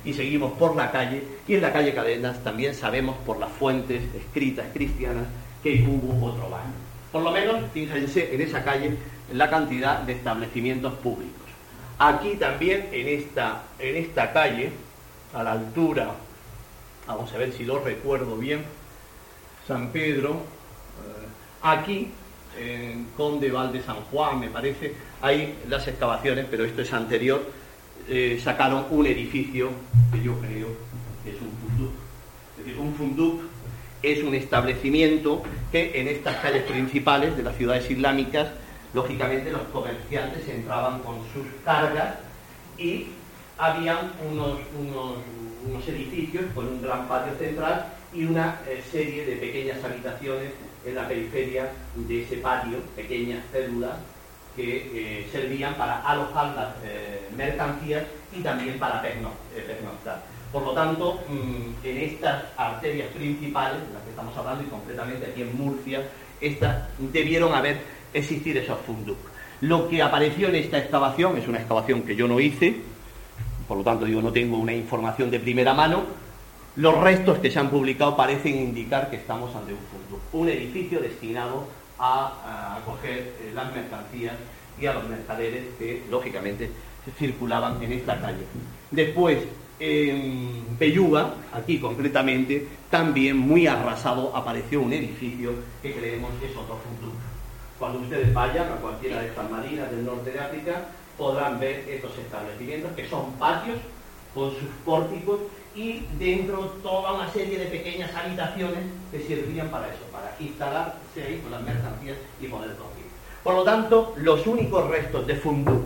y seguimos por la calle y en la calle Cadenas también sabemos por las fuentes escritas cristianas que hubo otro baño. Por lo menos, fíjense en esa calle la cantidad de establecimientos públicos. Aquí también en esta, en esta calle, a la altura, vamos a ver si lo recuerdo bien, San Pedro, eh, aquí en Conde Valde San Juan, me parece, hay las excavaciones, pero esto es anterior, eh, sacaron un edificio que yo creo que es un funduk. Es decir, un funduk es un establecimiento que en estas calles principales de las ciudades islámicas, lógicamente los comerciantes entraban con sus cargas y había unos, unos, edificios con un gran patio central y una eh, serie de pequeñas habitaciones en la periferia de ese patio, pequeñas células que eh, servían para alojar las eh, mercancías y también para eh, pernoctar. Por lo tanto, mm, en estas arterias principales, de las que estamos hablando, y concretamente aquí en Murcia, estas debieron haber existir esos funduk. Lo que apareció en esta excavación es una excavación que yo no hice, por lo tanto digo, no tengo una información de primera mano. Los restos que se han publicado parecen indicar que estamos ante un funduk, un edificio destinado a, acoger eh, las mercancías y a los mercaderes que, lógicamente, circulaban en esta calle. Después, en Pelluga, aquí concretamente, también muy arrasado apareció un edificio que creemos que es otro futuro. Cuando ustedes vayan a cualquiera de estas marinas del norte de África, podrán ver estos establecimientos que son patios con sus pórticos y dentro toda una serie de pequeñas habitaciones que servían para eso, para instalarse ahí con las mercancías y poder dormir. Por lo tanto, los únicos restos de funduk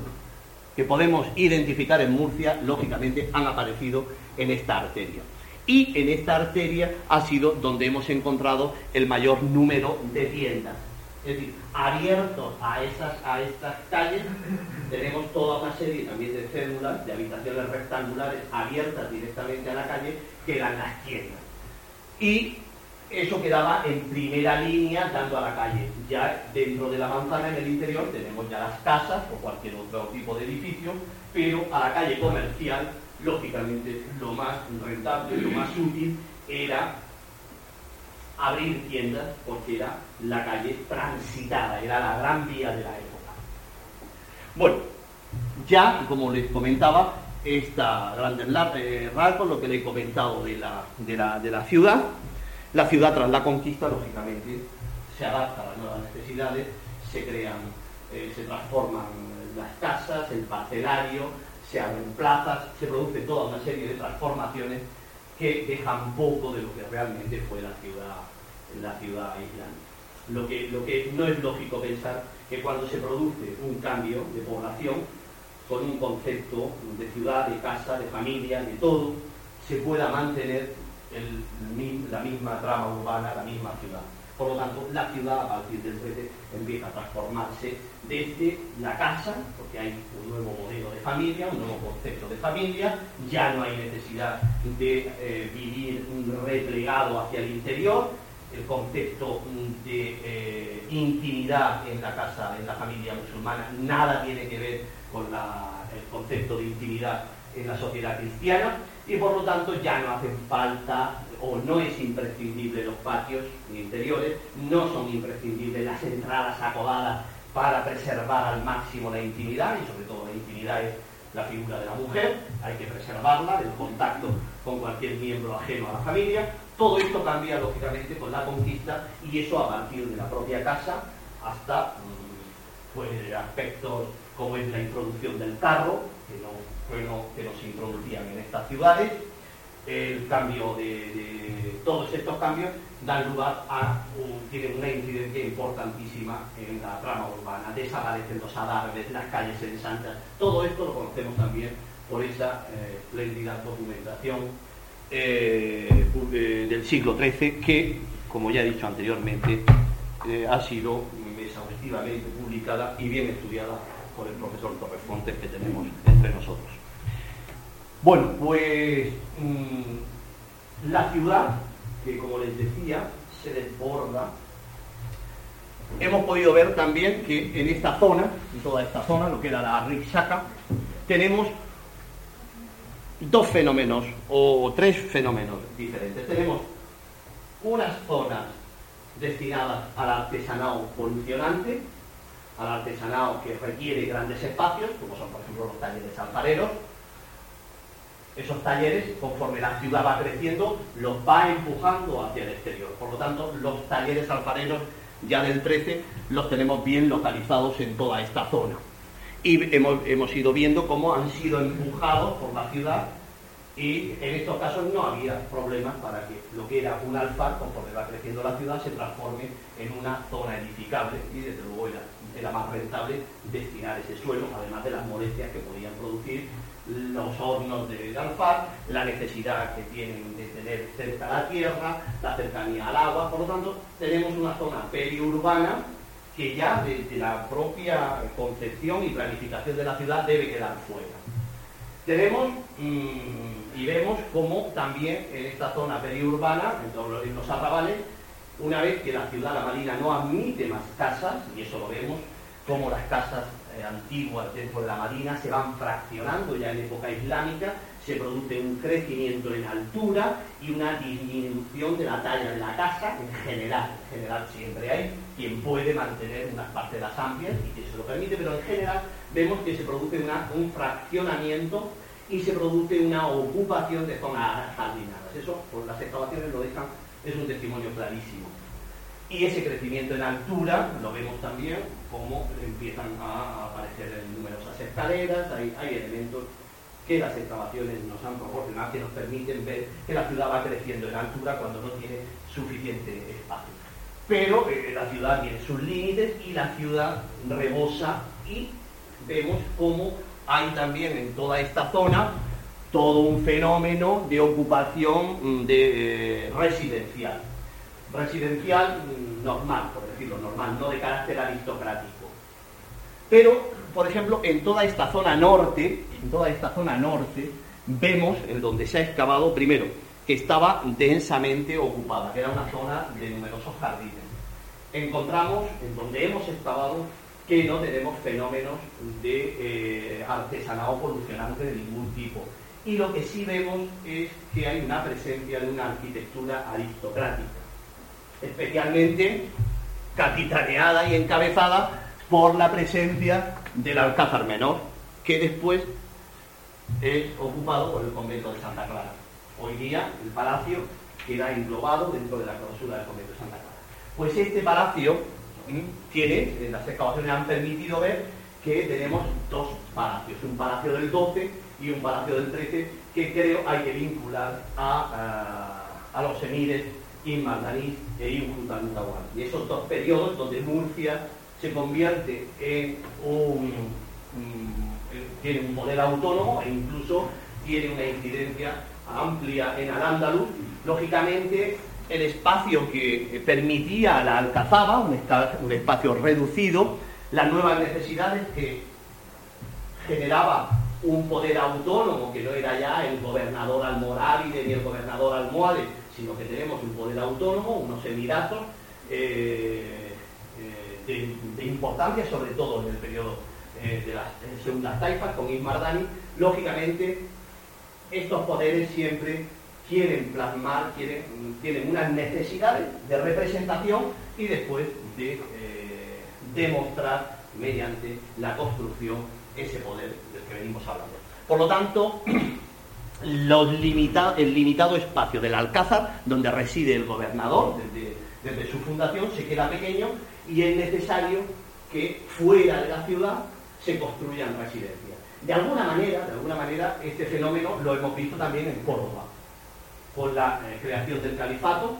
que podemos identificar en Murcia, lógicamente, han aparecido en esta arteria. Y en esta arteria ha sido donde hemos encontrado el mayor número de tiendas. Es decir, abiertos a, esas, a estas calles, tenemos toda una serie también de células, de habitaciones rectangulares abiertas directamente a la calle, que eran las tiendas. Y eso quedaba en primera línea dando a la calle. Ya dentro de la manzana, en el interior, tenemos ya las casas o cualquier otro tipo de edificio, pero a la calle comercial, lógicamente, lo más rentable, lo más útil era abrir tiendas porque era la calle transitada, era la gran vía de la época. Bueno, ya, como les comentaba, esta grande eh, rasgos, lo que le he comentado de la, de la, de la ciudad, la ciudad tras la conquista, lógicamente, se adapta a las nuevas necesidades, se crean, eh, se transforman las casas, el parcelario, se abren plazas, se produce toda una serie de transformaciones que dejan poco de lo que realmente fue la ciudad, la ciudad islámica. Lo que, lo que no es lógico pensar que cuando se produce un cambio de población, con un concepto de ciudad, de casa, de familia, de todo, se pueda mantener la misma trama urbana, la misma ciudad. Por lo tanto, la ciudad a partir del 13 empieza a transformarse desde la casa, porque hay un nuevo modelo de familia, un nuevo concepto de familia, ya no hay necesidad de eh, vivir replegado hacia el interior, el concepto de eh, intimidad en la casa, en la familia musulmana, nada tiene que ver con el concepto de intimidad en la sociedad cristiana y por lo tanto ya no hacen falta o no es imprescindible los patios interiores, no son imprescindibles las entradas acodadas para preservar al máximo la intimidad y sobre todo la intimidad es la figura de la mujer, hay que preservarla del contacto con cualquier miembro ajeno a la familia. Todo esto cambia lógicamente con la conquista y eso a partir de la propia casa hasta mm, pues, aspectos como es la introducción del carro, que no, que no se introducían en estas ciudades, el cambio de, todos estos cambios dan lugar a tienen una incidencia importantísima en la trama urbana, desaparecen los adarves, las calles se ensanchan, todo esto lo conocemos también por esa eh, espléndida documentación eh, eh, del siglo XIII que, como ya he dicho anteriormente, ha sido exhaustivamente publicada y bien estudiada por el profesor Torrefontes que tenemos entre nosotros. Bueno, pues mm, la ciudad, que como les decía, se desborda. Hemos podido ver también que en esta zona, en toda esta zona, lo que era la Rixaca, tenemos dos fenómenos o tres fenómenos diferentes. Tenemos unas zonas destinadas al artesanado polucionante, al artesanado que requiere grandes espacios, como son por ejemplo los talleres alfareros, esos talleres, conforme la ciudad va creciendo, los va empujando hacia el exterior. Por lo tanto, los talleres alfareros ya del 13 los tenemos bien localizados en toda esta zona. Y hemos, ido viendo cómo han sido empujados por la ciudad y en estos casos no había problemas para que lo que era un alfar, conforme va creciendo la ciudad, se transforme en una zona edificable y desde luego era, era más rentable destinar ese suelo, además de las molestias que podían producir los hornos de alfar, la necesidad que tienen de tener cerca la tierra, la cercanía al agua, por lo tanto tenemos una zona periurbana que ya desde la propia concepción y planificación de la ciudad debe quedar fuera. Tenemos mm, y vemos cómo también en esta zona periurbana, en, los arrabales, una vez que la ciudad, la marina, no admite más casas, y eso lo vemos, como las casas eh, antiguas dentro de la Marina se van fraccionando ya en época islámica, se produce un crecimiento en altura y una disminución de la talla de la casa en general. En general siempre hay quien puede mantener unas parcelas amplias y que se lo permite, pero en general vemos que se produce un fraccionamiento y se produce una ocupación de zonas jardinadas. Eso, por las excavaciones lo dejan, es un testimonio clarísimo. Y ese crecimiento en altura lo vemos también como empiezan a aparecer numerosas escaleras, hay, elementos que las excavaciones nos han proporcionado que nos permiten ver que la ciudad va creciendo en altura cuando no tiene suficiente espacio. Pero eh, la ciudad tiene sus límites y la ciudad rebosa y vemos cómo hay también en toda esta zona todo un fenómeno de ocupación mm, eh, residencial residencial normal, por decirlo normal, no de carácter aristocrático. Pero, por ejemplo, en toda esta zona norte, en toda esta zona norte, vemos en donde se ha excavado, primero, que estaba densamente ocupada, que era una zona de numerosos jardines. Encontramos, en donde hemos excavado, que no tenemos fenómenos de eh, artesanado polucionante de ningún tipo. Y lo que sí vemos es que hay una presencia de una arquitectura aristocrática especialmente capitaneada y encabezada por la presencia del Alcázar Menor, que después es ocupado por el convento de Santa Clara. Hoy día el palacio queda englobado dentro de la clausura del convento de Santa Clara. Pues este palacio tiene, las excavaciones han permitido ver que tenemos dos palacios, un palacio del 12 y un palacio del 13, que creo hay que vincular a, a los emires Inmardanís e Injutanutawan. Y esos dos periodos donde Murcia se convierte en un, tiene un poder autónomo e incluso tiene una incidencia amplia en Al-Ándalus, lógicamente el espacio que permitía a la Alcazaba, un, un espacio reducido, las nuevas necesidades que generaba un poder autónomo que no era ya el gobernador almorávide ni el gobernador almohade, sino que tenemos un poder autónomo, unos emiratos eh, eh, de, importancia, sobre todo en el periodo eh, de las segundas taifas con Ismardani, lógicamente estos poderes siempre quieren plasmar, quieren, tienen unas necesidades de representación y después de demostrar mediante la construcción ese poder del que venimos hablando. Por lo tanto, el limitado espacio del Alcázar, donde reside el gobernador desde, su fundación, se queda pequeño y es necesario que fuera de la ciudad se construyan residencias. De alguna manera, de alguna manera, este fenómeno lo hemos visto también en Córdoba, con la eh, creación del califato,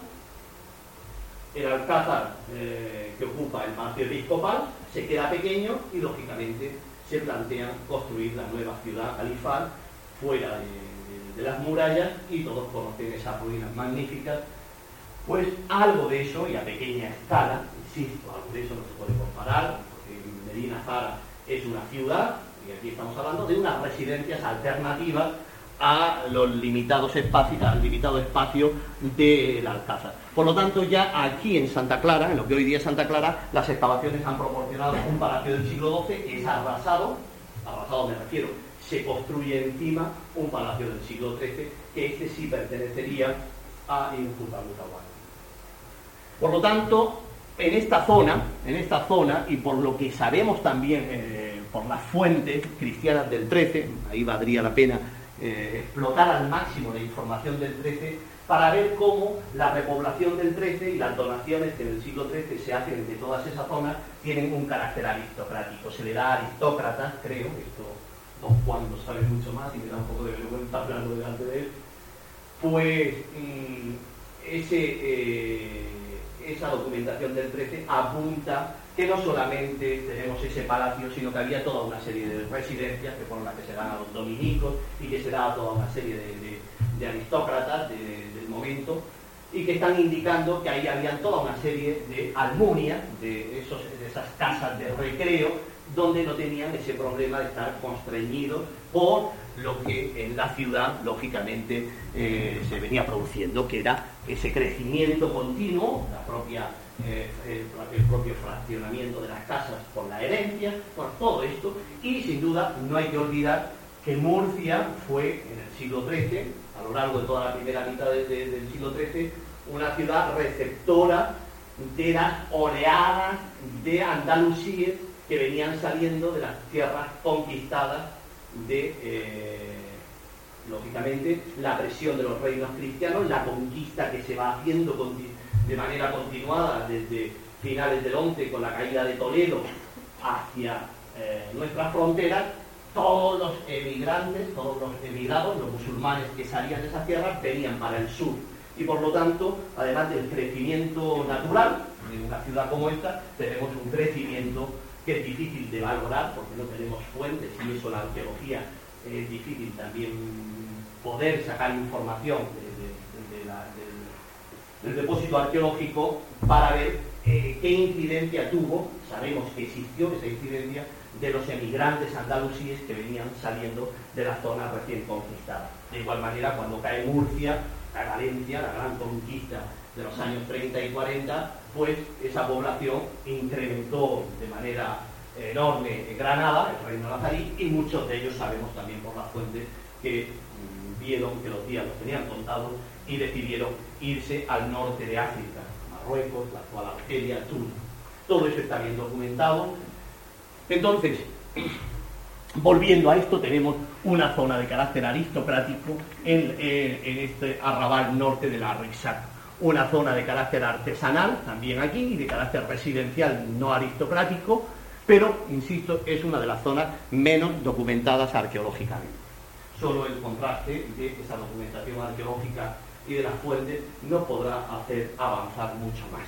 el alcázar eh, que ocupa el palacio episcopal se queda pequeño y lógicamente se plantean construir la nueva ciudad califal fuera de, las murallas y todos conocen esas ruinas magníficas. Pues algo de eso, y a pequeña escala, insisto, algo de eso no se puede comparar, porque Medina Zara es una ciudad, y aquí estamos hablando de unas residencias alternativas a los limitados espacios, al limitado espacio del Alcázar. Por lo tanto, ya aquí en Santa Clara, en lo que hoy día es Santa Clara, las excavaciones han proporcionado un palacio del siglo XII que es arrasado, arrasado me refiero, se construye encima un palacio del siglo XIII, que este sí pertenecería a Injutamutahuana. Por lo tanto, en esta zona, en esta zona, y por lo que sabemos también eh, por las fuentes cristianas del XIII, ahí valdría la pena eh, explotar al máximo la información del XIII para ver cómo la repoblación del XIII y las donaciones que en el siglo XIII se hacen de todas esas zonas tienen un carácter aristocrático. Se le da aristócratas, creo, esto don Juan lo sabe mucho más y me da un poco de vergüenza hablando delante de él, pues mm, ese, eh, esa documentación del XIII apunta que no solamente tenemos ese palacio, sino que había toda una serie de residencias, que fueron las que se dan a los dominicos, y que se da a toda una serie de, aristócratas del momento, y que están indicando que ahí había toda una serie de almunias, de, esos, de esas casas de recreo, donde no tenían ese problema de estar constreñidos por lo que en la ciudad, lógicamente, eh, se venía produciendo, que era ese crecimiento continuo, la propia eh, el, propio fraccionamiento de las casas por la herencia, por todo esto, y sin duda no hay que olvidar que Murcia fue en el siglo XIII, a lo largo de toda la primera mitad del siglo XIII, una ciudad receptora de las oleadas de Andalucía que venían saliendo de las tierras conquistadas de, eh, lógicamente, la presión de los reinos cristianos, la conquista que se va haciendo de manera continuada desde finales del 11 con la caída de Toledo hacia eh, nuestras fronteras, todos los emigrantes, todos los emigrados, los musulmanes que salían de esas tierras venían para el sur. Y por lo tanto, además del crecimiento natural de una ciudad como esta, tenemos un crecimiento que es difícil de valorar porque no tenemos fuentes y eso la arqueología es difícil también poder sacar información el depósito arqueológico para ver eh, qué incidencia tuvo, sabemos que existió esa incidencia, de los emigrantes andalusíes que venían saliendo de la zona recién conquistada. De igual manera, cuando cae Murcia, la Valencia, la gran conquista de los años 30 y 40, pues esa población incrementó de manera enorme en Granada, el reino nazarí, y muchos de ellos sabemos también por las fuentes que mm, vieron que los días los tenían contados y decidieron irse al norte de África, Marruecos, la actual Argelia, Túnez. Todo eso está bien documentado. Entonces, volviendo a esto, tenemos una zona de carácter aristocrático en, este arrabal norte de la Rixac. Una zona de carácter artesanal, también aquí, y de carácter residencial no aristocrático, pero, insisto, es una de las zonas menos documentadas arqueológicamente. Solo el contraste de esa documentación arqueológica y de las fuentes no podrá hacer avanzar mucho más.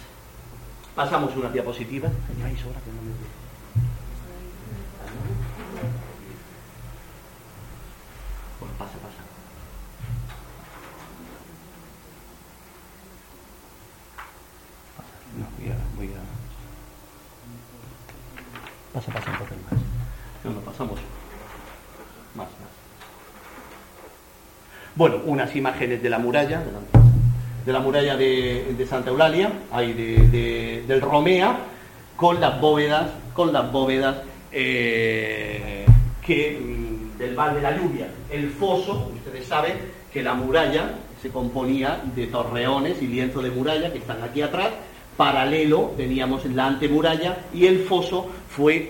Pasamos una diapositiva. Bueno, pasa, pasa. No, voy a, voy a... Pasa, pasa un poco más. No, no, pasamos. Más, más. Bueno, unas imágenes de la muralla, de la muralla de, Santa Eulalia, ahí del Romea, con las bóvedas, con las bóvedas eh, que, mm, del Val de la Lluvia. El foso, ustedes saben que la muralla se componía de torreones y lienzo de muralla que están aquí atrás. Paralelo teníamos la antemuralla y el foso fue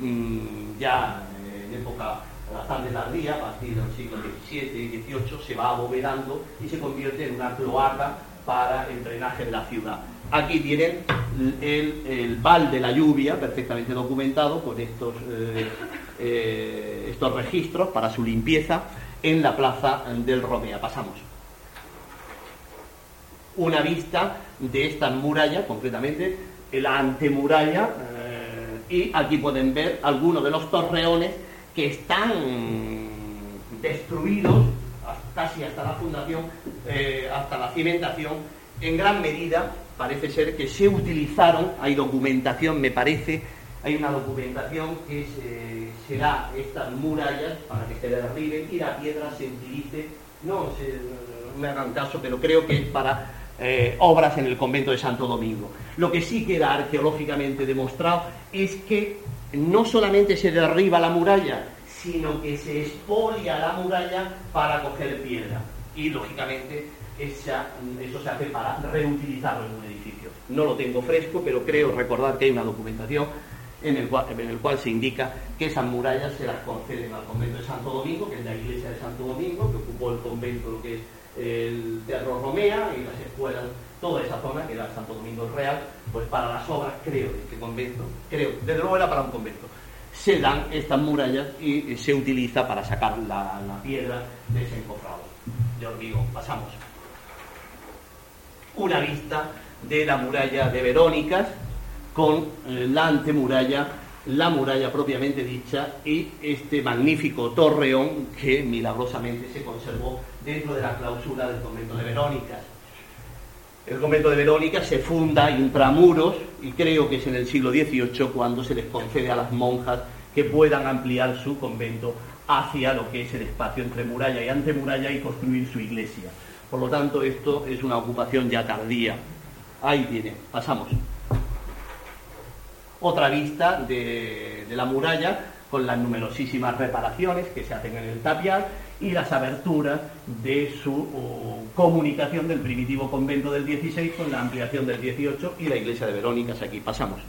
mm, ya en época bastante tardía, a partir del siglo XVII y XVIII, se va abovedando y se convierte en una cloaca para el drenaje de la ciudad. Aquí tienen el, el val de la lluvia perfectamente documentado con estos, eh, eh, estos registros para su limpieza en la plaza del Romea. Pasamos. Una vista de esta muralla, concretamente la antemuralla, eh, y aquí pueden ver algunos de los torreones que están destruidos casi hasta la fundación, eh, hasta la cimentación, en gran medida parece ser que se utilizaron, hay documentación, me parece, hay una documentación que se, será estas murallas para que se derriben y la piedra se utilice, no, me hagan caso, pero creo que es para eh, obras en el convento de Santo Domingo. Lo que sí queda arqueológicamente demostrado es que no solamente se derriba la muralla, sino que se expolia la muralla para coger piedra. Y lógicamente eso se hace para reutilizarlo en un edificio. No lo tengo fresco, pero creo recordar que hay una documentación en el, cual, en el cual se indica que esas murallas se las conceden al convento de Santo Domingo, que es la iglesia de Santo Domingo, que ocupó el convento, lo que es el Teatro Romea y las escuelas, toda esa zona, que era Santo Domingo Real, pues para las obras, creo, de este convento, creo, desde luego era para un convento, se dan estas murallas y se utiliza para sacar la, piedra de ese encofrado. Ya os digo, pasamos. Una vista de la muralla de Verónicas con eh, la antemuralla, la muralla propiamente dicha y este magnífico torreón que milagrosamente se conservó dentro de la clausura del convento de Verónicas. El convento de Verónica se funda intramuros y creo que es en el siglo XVIII cuando se les concede a las monjas que puedan ampliar su convento hacia lo que es el espacio entre muralla y antemuralla y construir su iglesia. Por lo tanto, esto es una ocupación ya tardía. Ahí tiene, pasamos. Otra vista de, la muralla con las numerosísimas reparaciones que se hacen en el tapial y las aberturas de su comunicación del primitivo convento del 16 con la ampliación del 18 y la iglesia de Verónicas. Aquí pasamos.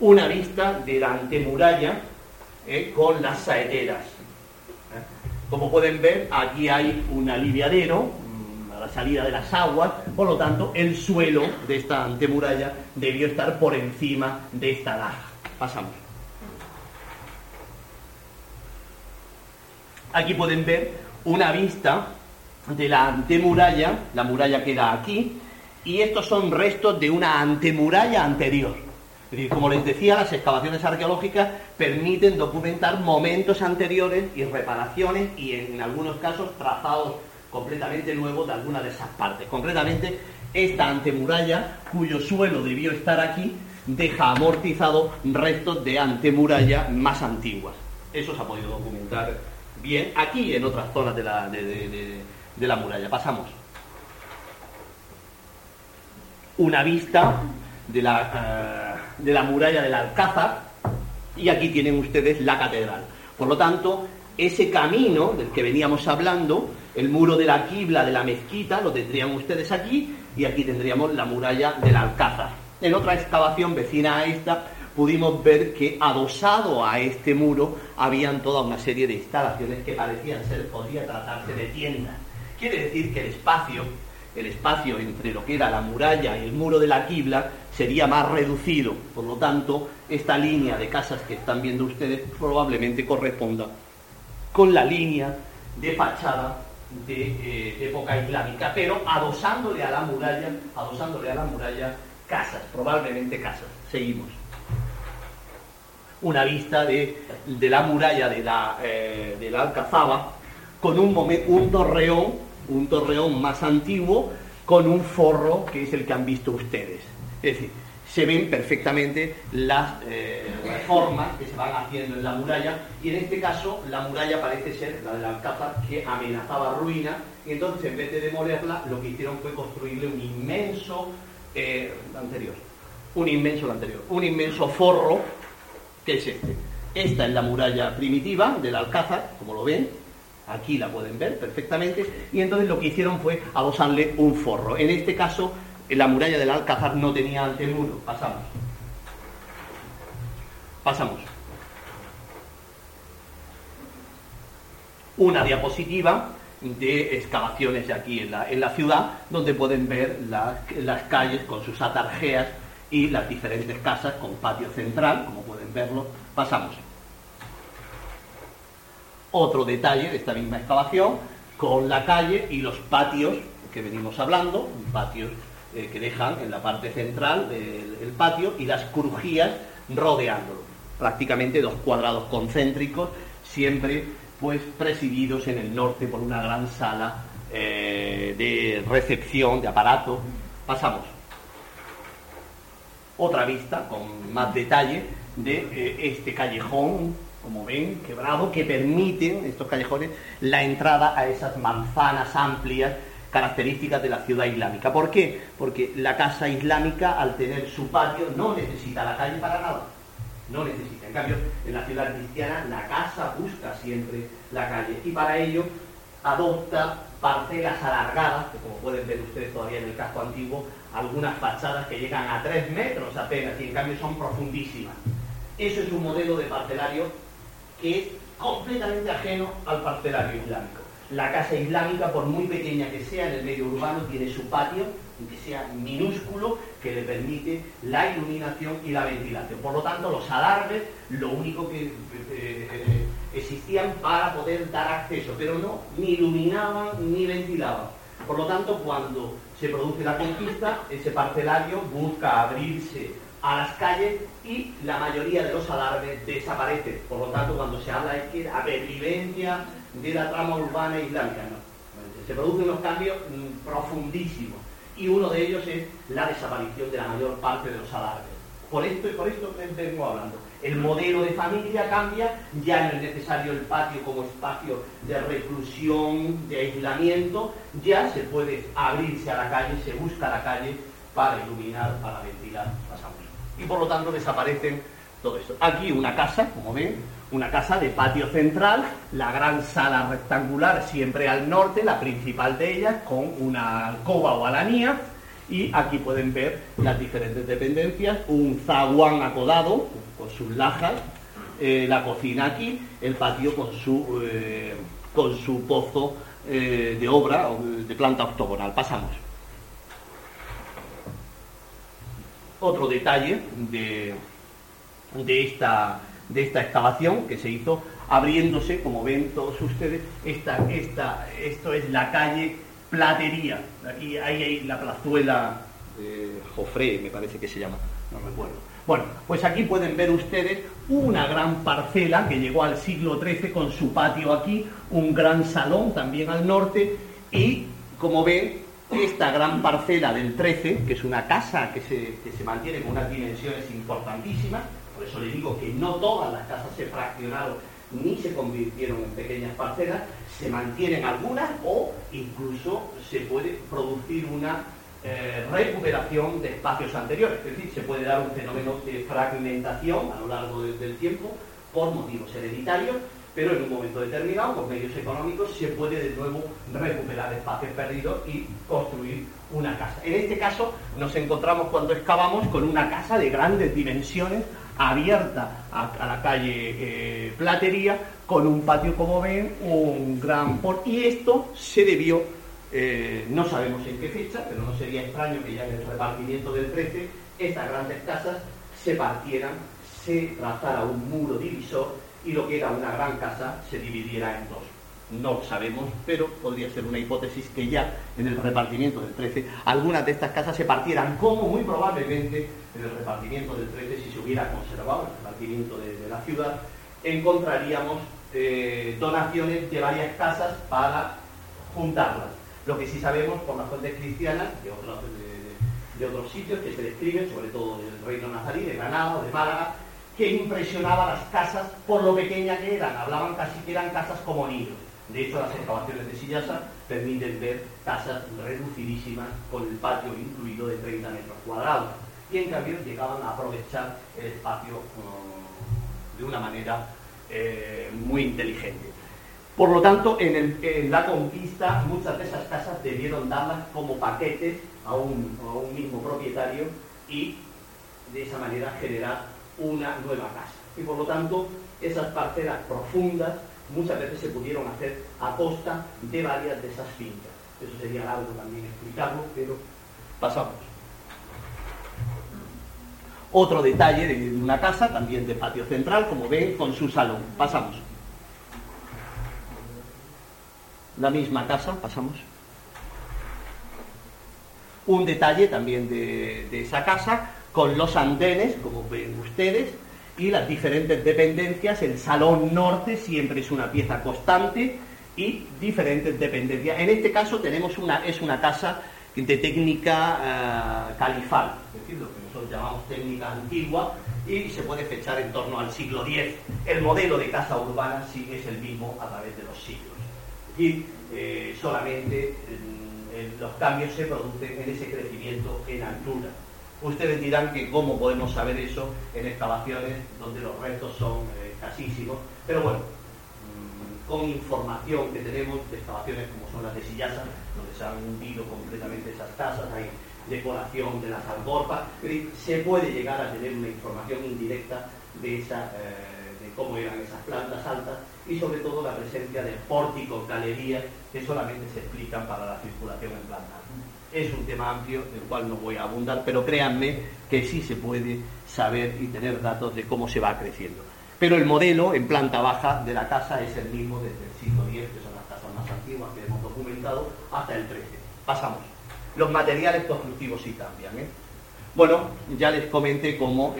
Una vista de la antemuralla eh, con las saeteras. Como pueden ver, aquí hay un aliviadero la salida de las aguas, por lo tanto, el suelo de esta antemuralla debió estar por encima de esta laja. Pasamos. Aquí pueden ver una vista de la antemuralla, la muralla queda aquí, y estos son restos de una antemuralla anterior. Es decir, como les decía, las excavaciones arqueológicas permiten documentar momentos anteriores y reparaciones y en algunos casos trazados completamente nuevos de alguna de esas partes. Concretamente, esta antemuralla, cuyo suelo debió estar aquí, deja amortizado restos de antemuralla más antiguas. Eso se ha podido documentar bien aquí en otras zonas de la, de, la muralla. Pasamos. Una vista de la, eh, de la muralla del Alcázar y aquí tienen ustedes la catedral. Por lo tanto, ese camino del que veníamos hablando, el muro de la quibla de la mezquita, lo tendrían ustedes aquí y aquí tendríamos la muralla del Alcázar. En otra excavación vecina a esta pudimos ver que adosado a este muro habían toda una serie de instalaciones que parecían ser, podría tratarse de tiendas. Quiere decir que el espacio, el espacio entre lo que era la muralla y el muro de la quibla sería más reducido. Por lo tanto, esta línea de casas que están viendo ustedes probablemente corresponda con la línea de fachada de eh, época islámica, pero adosándole a la muralla, adosándole a la muralla casas, probablemente casas. Seguimos una vista de, la muralla de la, eh, de la Alcazaba con un, un torreón, un torreón más antiguo, con un forro que es el que han visto ustedes. Es decir, se ven perfectamente las eh, reformas que se van haciendo en la muralla y en este caso la muralla parece ser la de la Alcázar que amenazaba ruina y entonces en vez de demolerla lo que hicieron fue construirle un inmenso eh, anterior un inmenso anterior un inmenso forro que es este. Esta es la muralla primitiva del Alcázar, como lo ven, aquí la pueden ver perfectamente, y entonces lo que hicieron fue adosarle un forro. En este caso, la muralla del Alcázar no tenía antemuro. Pasamos. Pasamos. Una diapositiva de excavaciones aquí en la, en la ciudad, donde pueden ver las, las calles con sus atarjeas y las diferentes casas con patio central, como pueden verlo. Pasamos. Otro detalle de esta misma excavación, con la calle y los patios que venimos hablando, patios eh, que dejan en la parte central del el patio y las crujías rodeándolo. Prácticamente dos cuadrados concéntricos, siempre pues presididos en el norte por una gran sala eh, de recepción, de aparato. Pasamos. Otra vista con más detalle de eh, este callejón, como ven, quebrado, que permiten estos callejones la entrada a esas manzanas amplias características de la ciudad islámica. ¿Por qué? Porque la casa islámica, al tener su patio, no necesita la calle para nada. No necesita. En cambio, en la ciudad cristiana, la casa busca siempre la calle y para ello adopta parcelas alargadas, que como pueden ver ustedes todavía en el casco antiguo, algunas fachadas que llegan a tres metros apenas y en cambio son profundísimas. Eso es un modelo de parcelario que es completamente ajeno al parcelario islámico. La casa islámica, por muy pequeña que sea en el medio urbano, tiene su patio, que sea minúsculo, que le permite la iluminación y la ventilación. Por lo tanto, los alarmes, lo único que eh, existían para poder dar acceso, pero no ni iluminaban ni ventilaban. Por lo tanto, cuando se produce la conquista, ese parcelario busca abrirse a las calles y la mayoría de los alarmes desaparecen. Por lo tanto, cuando se habla de que la pervivencia de la trama urbana islámica, no. Se producen unos cambios profundísimos y uno de ellos es la desaparición de la mayor parte de los alarmes. Por esto y por esto vengo hablando. El modelo de familia cambia, ya no es necesario el patio como espacio de reclusión, de aislamiento, ya se puede abrirse a la calle, se busca la calle para iluminar, para ventilar, pasamos. Y por lo tanto desaparecen todo esto. Aquí una casa, como ven, una casa de patio central, la gran sala rectangular siempre al norte, la principal de ellas, con una alcoba o alanía, y aquí pueden ver las diferentes dependencias, un zaguán acodado con sus lajas, eh, la cocina aquí, el patio con su, eh, con su pozo eh, de obra de planta octogonal. Pasamos. Otro detalle de, de esta de esta excavación que se hizo abriéndose, como ven todos ustedes, esta, esta, esto es la calle Platería. Aquí ahí hay la plazuela de Jofré, me parece que se llama, no recuerdo. Bueno, pues aquí pueden ver ustedes una gran parcela que llegó al siglo XIII con su patio aquí, un gran salón también al norte y, como ven, esta gran parcela del XIII, que es una casa que se, que se mantiene con unas dimensiones importantísimas, por eso le digo que no todas las casas se fraccionaron ni se convirtieron en pequeñas parcelas, se mantienen algunas o incluso se puede producir una eh, recuperación de espacios anteriores, es decir, se puede dar un fenómeno de fragmentación a lo largo del tiempo por motivos hereditarios, pero en un momento determinado, por medios económicos, se puede de nuevo recuperar espacios perdidos y construir una casa. En este caso nos encontramos cuando excavamos con una casa de grandes dimensiones abierta a, la calle eh, Platería, con un patio, como ven, un gran por Y esto se debió, eh, no sabemos en qué fecha, pero no sería extraño que ya en el repartimiento del 13 estas grandes casas se partieran, se trazara un muro divisor y lo que era una gran casa se dividiera en dos. No sabemos, pero podría ser una hipótesis que ya en el repartimiento del 13 algunas de estas casas se partieran, como muy probablemente en el repartimiento del 13, si se hubiera conservado el repartimiento de, la ciudad, encontraríamos eh, donaciones de varias casas para juntarlas. Lo que sí sabemos por las fuentes cristianas de otros, de, otros sitios que se describen, sobre todo del reino nazarí, de Granada o de Málaga, que impresionaba las casas por lo pequeña que eran. Hablaban casi que eran casas como niños. De hecho, las excavaciones de Sillasa permiten ver casas reducidísimas con el patio incluido de 30 metros cuadrados y en cambio llegaban a aprovechar el espacio uh, de una manera eh, muy inteligente. Por lo tanto, en, la conquista muchas de esas casas debieron darlas como paquetes a un, a un mismo propietario y de esa manera generar una nueva casa. Y por lo tanto, esas parcelas profundas muchas veces se pudieron hacer a costa de varias de esas fincas. Eso sería largo también explicarlo, pero pasamos. Otro detalle de una casa, también de patio central, como ven, con su salón. Pasamos. La misma casa, pasamos. Un detalle también de, de esa casa, con los andenes, como ven ustedes, y las diferentes dependencias. El salón norte siempre es una pieza constante y diferentes dependencias. En este caso tenemos una, es una casa de técnica eh, califal, es decir, lo que nosotros llamamos técnica antigua y se puede fechar en torno al siglo X. El modelo de casa urbana sí es el mismo a través de los siglos. Y eh, solamente los cambios se producen en ese crecimiento en altura. Ustedes dirán que cómo podemos saber eso en excavaciones donde los restos son eh, casísimos, pero bueno, mm, con información que tenemos de excavaciones como son las de Sillasa, donde se han hundido completamente esas casas, hay decoración de las algorpas, se puede llegar a tener una información indirecta de, esa, eh, de cómo eran esas plantas altas y sobre todo la presencia de pórticos, galerías que solamente se explican para la circulación en planta es un tema amplio del cual no voy a abundar, pero créanme que sí se puede saber y tener datos de cómo se va creciendo. Pero el modelo en planta baja de la casa es el mismo desde el siglo X, que son las casas más antiguas que hemos documentado, hasta el XIII. Pasamos. Los materiales constructivos sí cambian. ¿eh? Bueno, ya les comenté cómo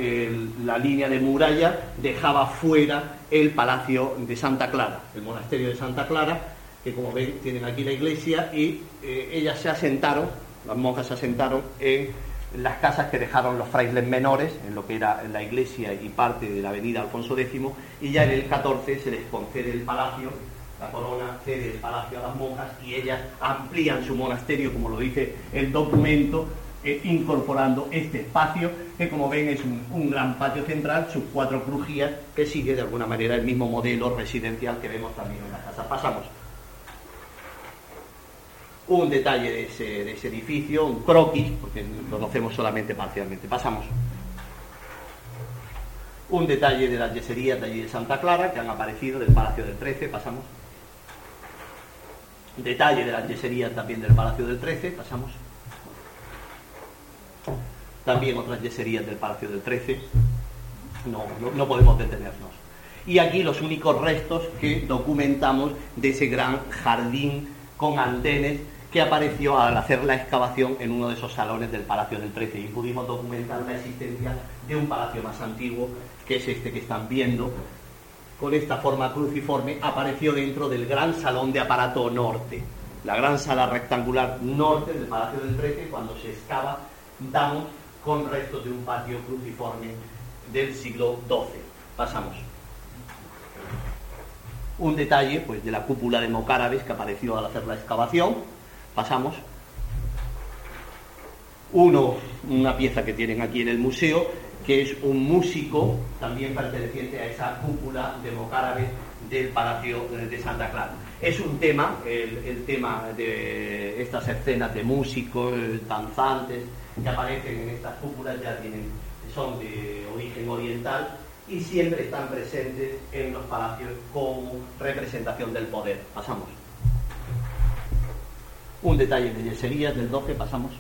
la línea de muralla dejaba fuera el palacio de Santa Clara, el monasterio de Santa Clara, que como ven tienen aquí la iglesia y eh, ellas se asentaron las monjas se asentaron en las casas que dejaron los frailes menores, en lo que era la iglesia y parte de la avenida Alfonso X, y ya en el 14 se les concede el palacio, la corona cede el palacio a las monjas y ellas amplían su monasterio, como lo dice el documento, eh, incorporando este espacio, que como ven es un, un, gran patio central, sus cuatro crujías, que sigue de alguna manera el mismo modelo residencial que vemos también en la casa. Pasamos un detalle de ese, edificio, un croquis, porque conocemos solamente parcialmente. Pasamos. Un detalle de las yeserías de allí de Santa Clara, que han aparecido del Palacio del 13, pasamos. Detalle de las yeserías también del Palacio del 13, pasamos. También otras yeserías del Palacio del 13. No, no, no podemos detenernos. Y aquí los únicos restos que documentamos de ese gran jardín con andenes que apareció al hacer la excavación en uno de esos salones del Palacio del 13 y pudimos documentar la existencia de un palacio más antiguo, que es este que están viendo, con esta forma cruciforme, apareció dentro del gran salón de aparato norte, la gran sala rectangular norte del Palacio del 13, cuando se excava, damos con restos de un patio cruciforme del siglo XII. Pasamos. Un detalle pues, de la cúpula de mocárabes que apareció al hacer la excavación, Pasamos. Uno, una pieza que tienen aquí en el museo, que es un músico también perteneciente a esa cúpula de mocárabe del Palacio de Santa Clara. Es un tema, el, tema de estas escenas de músicos, danzantes, que aparecen en estas cúpulas, ya tienen, son de origen oriental y siempre están presentes en los palacios como representación del poder. Pasamos. Un detalle de yeserías del 12, pasamos.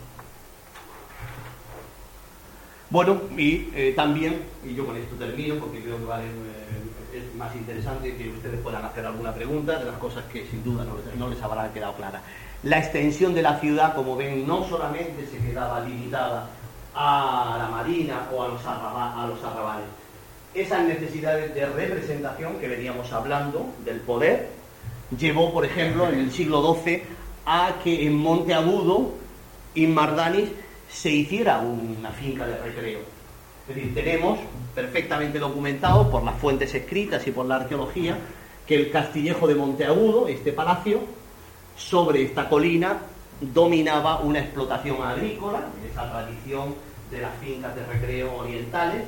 Bueno, y eh, también, y yo con esto termino porque creo que eh, es más interesante que ustedes puedan hacer alguna pregunta de las cosas que sin duda no les, no les habrá quedado clara. La extensión de la ciudad, como ven, no solamente se quedaba limitada a la marina o a los, a los arrabales. Esas necesidades de representación que veníamos hablando del poder llevó, por ejemplo, en el siglo XII a que en Monte Agudo, en Mardanis, se hiciera una finca de recreo. Es decir, tenemos perfectamente documentado por las fuentes escritas y por la arqueología que el castillejo de Monteagudo, este palacio, sobre esta colina dominaba una explotación agrícola, esa tradición de las fincas de recreo orientales,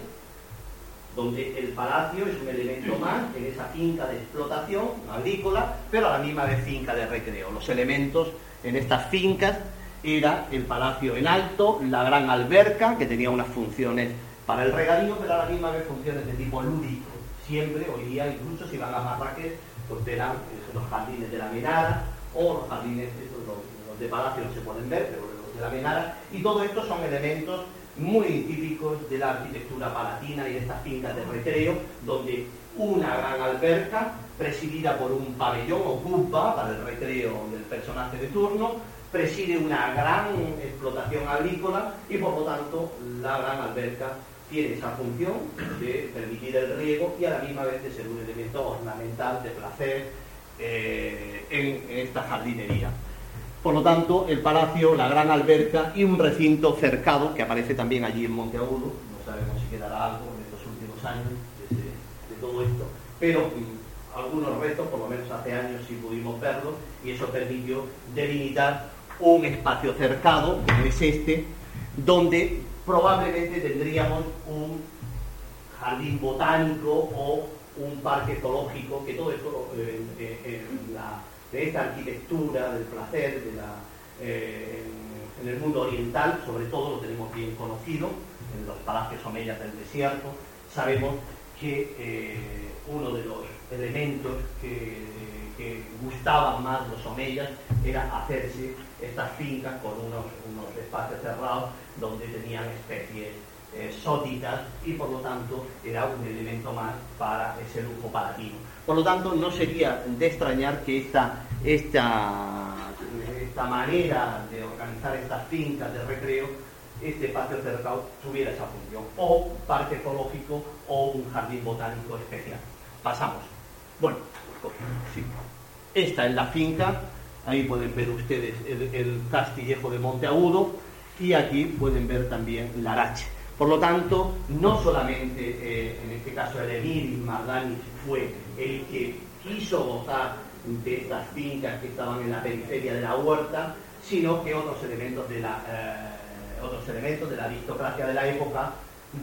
donde el palacio es un elemento más en esa finca de explotación agrícola, pero a la misma vez finca de recreo. Los elementos en estas fincas era el palacio en alto, la gran alberca, que tenía unas funciones para el regadío, pero a la misma vez funciones de tipo lúdico. Siempre, hoy día, incluso si van a Marrakech, costelan los jardines de la Menara o los jardines, los, de Palacio no se pueden ver, pero los de la Menara, y todo esto son elementos muy típicos de la arquitectura palatina y de estas fincas de recreo, donde una gran alberca presidida por un pabellón o cumpa para el recreo del personaje de turno, preside una gran explotación agrícola y por lo tanto la gran alberca tiene esa función de permitir el riego y a la misma vez de ser un elemento ornamental de placer eh, en esta jardinería. Por lo tanto, el palacio, la gran alberca y un recinto cercado que aparece también allí en Monteagudo, no sabemos si quedará algo en estos últimos años de, todo esto, pero algunos restos, por lo menos hace años sí pudimos verlo, y eso permitió delimitar un espacio cercado, como es este, donde probablemente tendríamos un jardín botánico o un parque zoológico, que todo esto eh, eh, de esta arquitectura, del placer, eh, en el mundo oriental, sobre todo lo tenemos bien conocido, en los palacios omeyas del desierto, sabemos que uno de los elementos que, gustaban más los omeyas era hacerse estas fincas con unos, unos espacios cerrados donde tenían especies eh, sóticas y por lo tanto era un elemento más para ese lujo palatino. Por lo tanto, no sería de extrañar que esta, esta, esta manera de organizar estas fincas de recreo, este espacio cercado, tuviera esa función, o parque zoológico o un jardín botánico especial. Pasamos. Bueno, sí. esta es la finca, ahí pueden ver ustedes el, castillejo de Monteagudo y aquí pueden ver también la arache. Por lo tanto, no solamente eh, en este caso el emir Mardani fue el que quiso gozar de estas fincas que estaban en la periferia de la huerta, sino que otros elementos de la, eh, otros elementos de la aristocracia de la época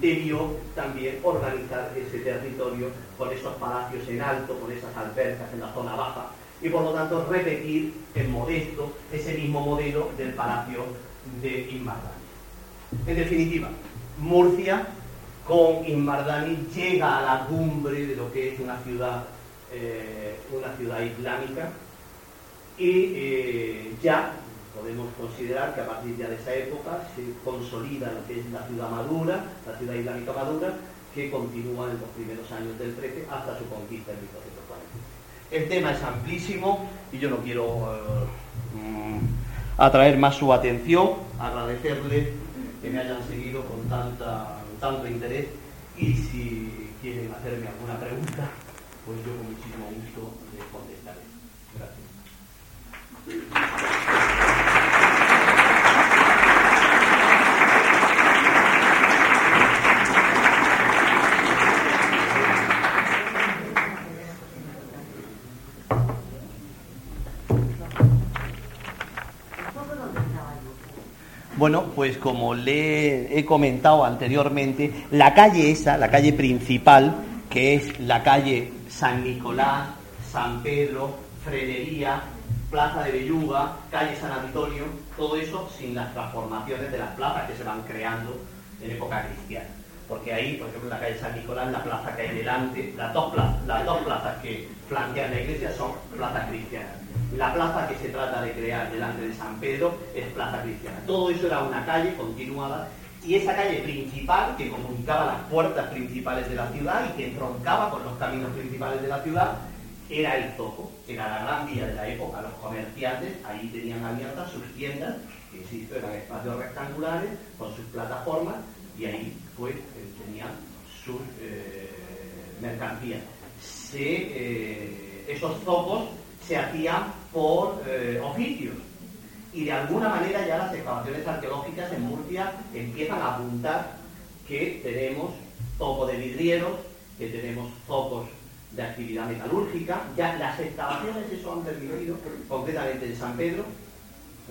debió también organizar ese territorio con esos palacios en alto, con esas albercas en la zona baja, y por lo tanto repetir en modesto ese mismo modelo del palacio de Inmardani. En definitiva, Murcia con Inmardani llega a la cumbre de lo que es una ciudad, eh, una ciudad islámica y eh, ya podemos considerar que a partir de esa época se consolida lo que es la ciudad madura, la ciudad islámica madura, que continúa en los primeros años del 13 hasta su conquista en 1440. El tema es amplísimo y yo no quiero eh, mm, atraer más su atención, agradecerle que me hayan seguido con tanta, tanto interés y si quieren hacerme alguna pregunta, pues yo con muchísimo gusto les contestaré. Gracias. Bueno, pues como le he comentado anteriormente, la calle esa, la calle principal, que es la calle San Nicolás, San Pedro, Frenería, Plaza de Belluga, calle San Antonio, todo eso sin las transformaciones de las plazas que se van creando en época cristiana. Porque ahí, por ejemplo, en la calle San Nicolás, la plaza que hay delante, las dos plazas, las dos plazas que flanquean la iglesia son plazas cristianas la plaza que se trata de crear delante de San Pedro es Plaza Cristiana. Todo eso era una calle continuada y esa calle principal que comunicaba las puertas principales de la ciudad y que entroncaba con los caminos principales de la ciudad era el Zoco, era la gran vía de la época. Los comerciantes ahí tenían abiertas sus tiendas, que insisto, eran espacios rectangulares con sus plataformas y ahí pues sus eh, mercancías. Eh, esos zocos se hacían por eh, oficios. Y de alguna manera ya las excavaciones arqueológicas en Murcia empiezan a apuntar que tenemos zoco de vidrieros, que tenemos zocos de actividad metalúrgica. Ya las excavaciones eso han permitido, concretamente en San Pedro,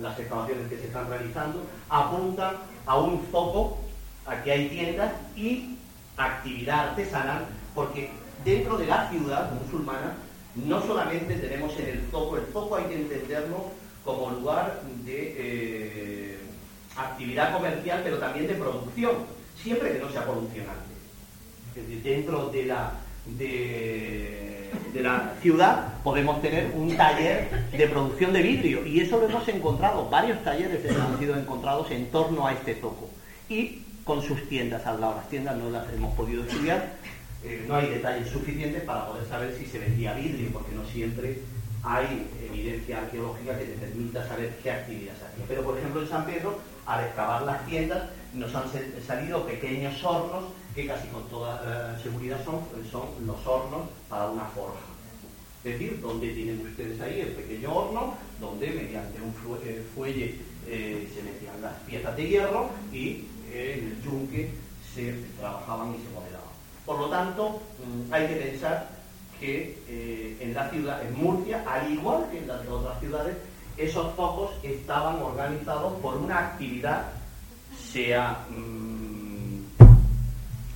las excavaciones que se están realizando, apuntan a un zoco, aquí hay tiendas y actividad artesanal, porque dentro de la ciudad musulmana no solamente tenemos en el foco, el foco hay que entenderlo como lugar de eh, actividad comercial, pero también de producción, siempre que no sea polucionante. Dentro de la, de, de la ciudad podemos tener un taller de producción de vidrio y eso lo hemos encontrado, varios talleres han sido encontrados en torno a este zoco y con sus tiendas al lado. Las tiendas no las hemos podido estudiar, eh, no hay detalles suficientes para poder saber si se vendía vidrio, porque no siempre hay evidencia arqueológica que te permita saber qué actividad se hacía. Pero, por ejemplo, en San Pedro, al excavar las tiendas, nos han salido pequeños hornos que casi con toda eh, seguridad son, los hornos para una forja. Es decir, donde tienen ustedes ahí el pequeño horno, donde mediante un eh, fuelle se metían las piezas de hierro y en el yunque se trabajaban y se modelaban. Por lo tanto, mm, hay que pensar que en la ciudad, en Murcia, al igual que en las otras ciudades, esos focos estaban organizados por una actividad, sea mm,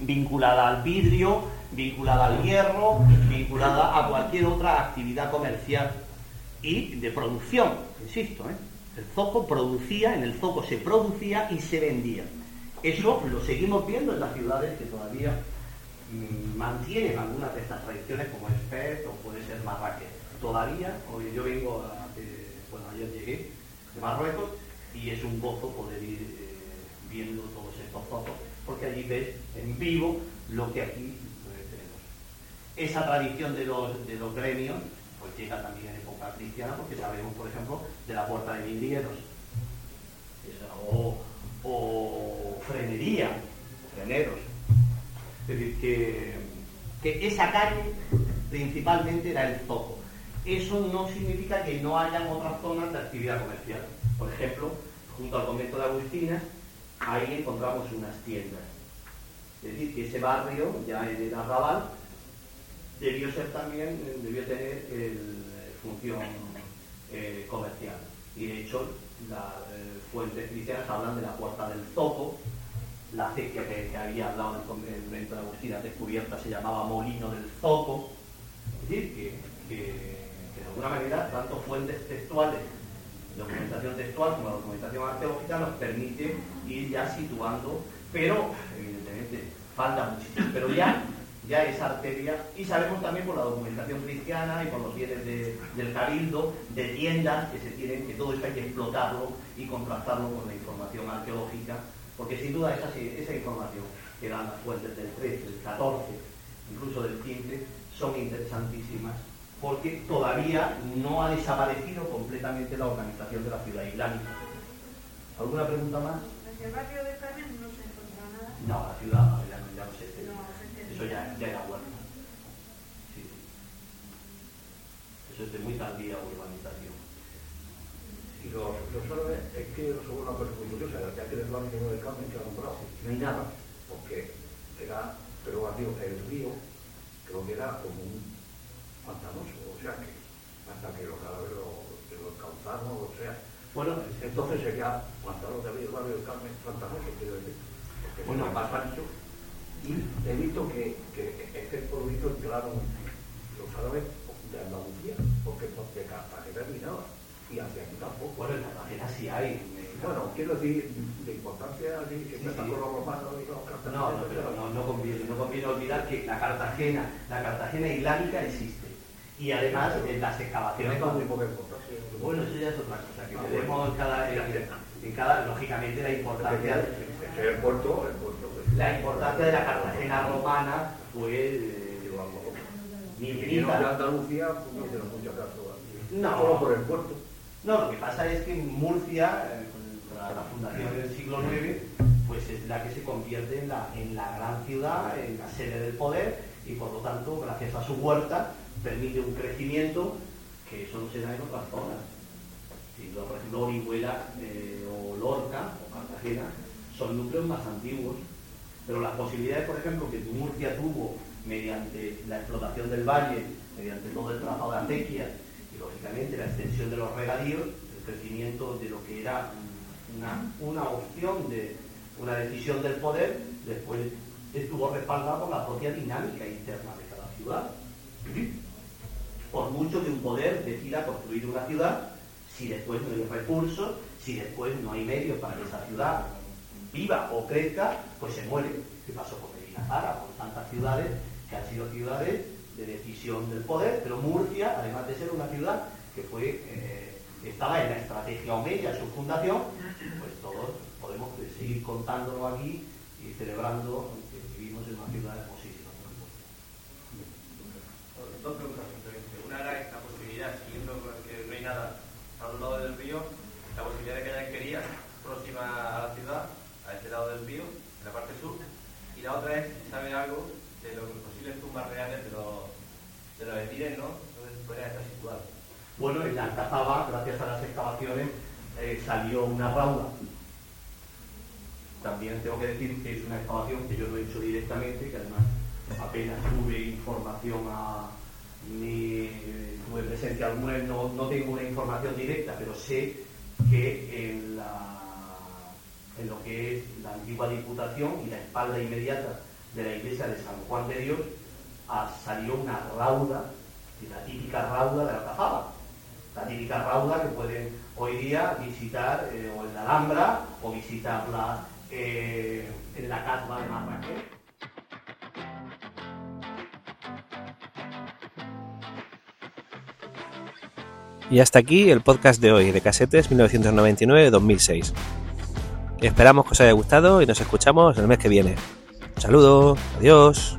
vinculada al vidrio, vinculada al hierro, vinculada a cualquier otra actividad comercial y de producción, insisto, ¿eh? el zoco producía, en el zoco se producía y se vendía. Eso lo seguimos viendo en las ciudades que todavía mm, mantienen algunas de estas tradiciones, como es o puede ser Marrakech. Todavía, hoy yo vengo a bueno, ayer llegué de Marruecos y es un gozo poder ir eh, viendo todos estos fotos, porque allí ves en vivo lo que aquí eh, tenemos. Esa tradición de los, de los gremios pues llega también en época cristiana, porque sabemos, por ejemplo, de la puerta de Mindieros, o, o frenería, freneros. Es decir, que, que esa calle principalmente era el zoco eso no significa que no hayan otras zonas de actividad comercial. Por ejemplo, junto al convento de Agustinas, ahí encontramos unas tiendas. Es decir, que ese barrio, ya en el arrabal, debió ser también, debió tener función eh, comercial. Y de hecho, eh, fuentes cristianas hablan de la puerta del Zoco, la acequia que, había al lado del convento de Agustinas descubierta se llamaba Molino del Zoco. Es decir, que de alguna manera, tanto fuentes textuales, documentación textual como documentación arqueológica nos permite ir ya situando, pero evidentemente falta muchísimo, pero ya, ya es arteria y sabemos también por la documentación cristiana y por los bienes del cabildo, de tiendas que se tienen, que todo esto hay que explotarlo y contrastarlo con la información arqueológica, porque sin duda esa, esa información que dan las fuentes del 13, del 14, incluso del 15, son interesantísimas porque todavía no ha desaparecido completamente la organización de la ciudad islámica. ¿Alguna pregunta más? ¿Hacia el barrio de Carmen no se encuentra nada? No, la ciudad. Eso ya, ya era huerta. Sí. Eso es de muy tardía urbanización. Y los, los árabes, es que son una cosa muy curiosa, ya que el barrio de Carmen que ha nombrado, no hay nada. Porque era, pero el río, creo que era como un pantanoso, o sea que hasta que los cadáveres los causaron, o sea. Bueno, entonces sería pantanoso de el barrio del Carmen pantanoso, quiero decir, porque bueno, más ancho. Y he visto que, que este pueblito entraron los árabes de Andalucía, porque de Cartagena nada, y hacia aquí tampoco. Bueno, en Cartagena sí hay. Bueno, quiero decir, de importancia que sí, sí. con los romanos y los No, no, pero no, no, conviene, no conviene olvidar que la Cartagena, la Cartagena islámica existe y además en las excavaciones muy bueno eso ya es otra cosa que ah, tenemos cada, en, cada lógicamente la importancia el puerto, el puerto la importancia de la Cartagena romana fue eh, infinita Andalucía no mucho caso no. Solo por el puerto. No lo que pasa es que en Murcia eh, la fundación del siglo IX pues es la que se convierte en la, en la gran ciudad en la sede del poder y por lo tanto gracias a su huerta permite un crecimiento que eso no se da en otras zonas. por ejemplo, Orihuela eh, o Lorca o Cartagena son núcleos más antiguos, pero las posibilidades, por ejemplo, que Murcia tuvo mediante la explotación del valle, mediante todo el trazado de acequias y lógicamente la extensión de los regadíos, el crecimiento de lo que era una, una opción de una decisión del poder, después estuvo respaldado por la propia dinámica interna de cada ciudad. Por mucho que un poder decida construir una ciudad, si después no hay recursos, si después no hay medios para que esa ciudad viva o crezca, pues se muere. ¿Qué pasó con Medina Zara, con tantas ciudades que han sido ciudades de decisión del poder, pero Murcia, además de ser una ciudad que fue eh, estaba en la estrategia Omeya, su fundación, pues todos podemos seguir contándolo aquí y celebrando que vivimos en una ciudad hermosísima. Dos preguntas. Una era la posibilidad, siguiendo que no hay nada al lado del río, la posibilidad de que haya alquerías próxima a la ciudad, a este lado del río, en la parte sur. Y la otra es si sabe algo de los posibles tumbas reales de los, los edires, ¿no? Entonces podrían estar situados. Bueno, en la Alcazaba, gracias a las excavaciones, eh, salió una rauda. También tengo que decir que es una excavación que yo no he hecho directamente, que además apenas tuve información ni tuve presencia alguna, no, tengo una información directa, pero sé que en lo que es la antigua diputación y la espalda inmediata de la iglesia de San Juan de Dios ah, salió una rauda, la típica rauda de la Alcazaba la típica rauda que pueden hoy día visitar eh, o en la Alhambra o visitarla eh, en la Casba de Marrakech. Y hasta aquí el podcast de hoy de Casetes 1999-2006. Esperamos que os haya gustado y nos escuchamos el mes que viene. Un saludo, adiós.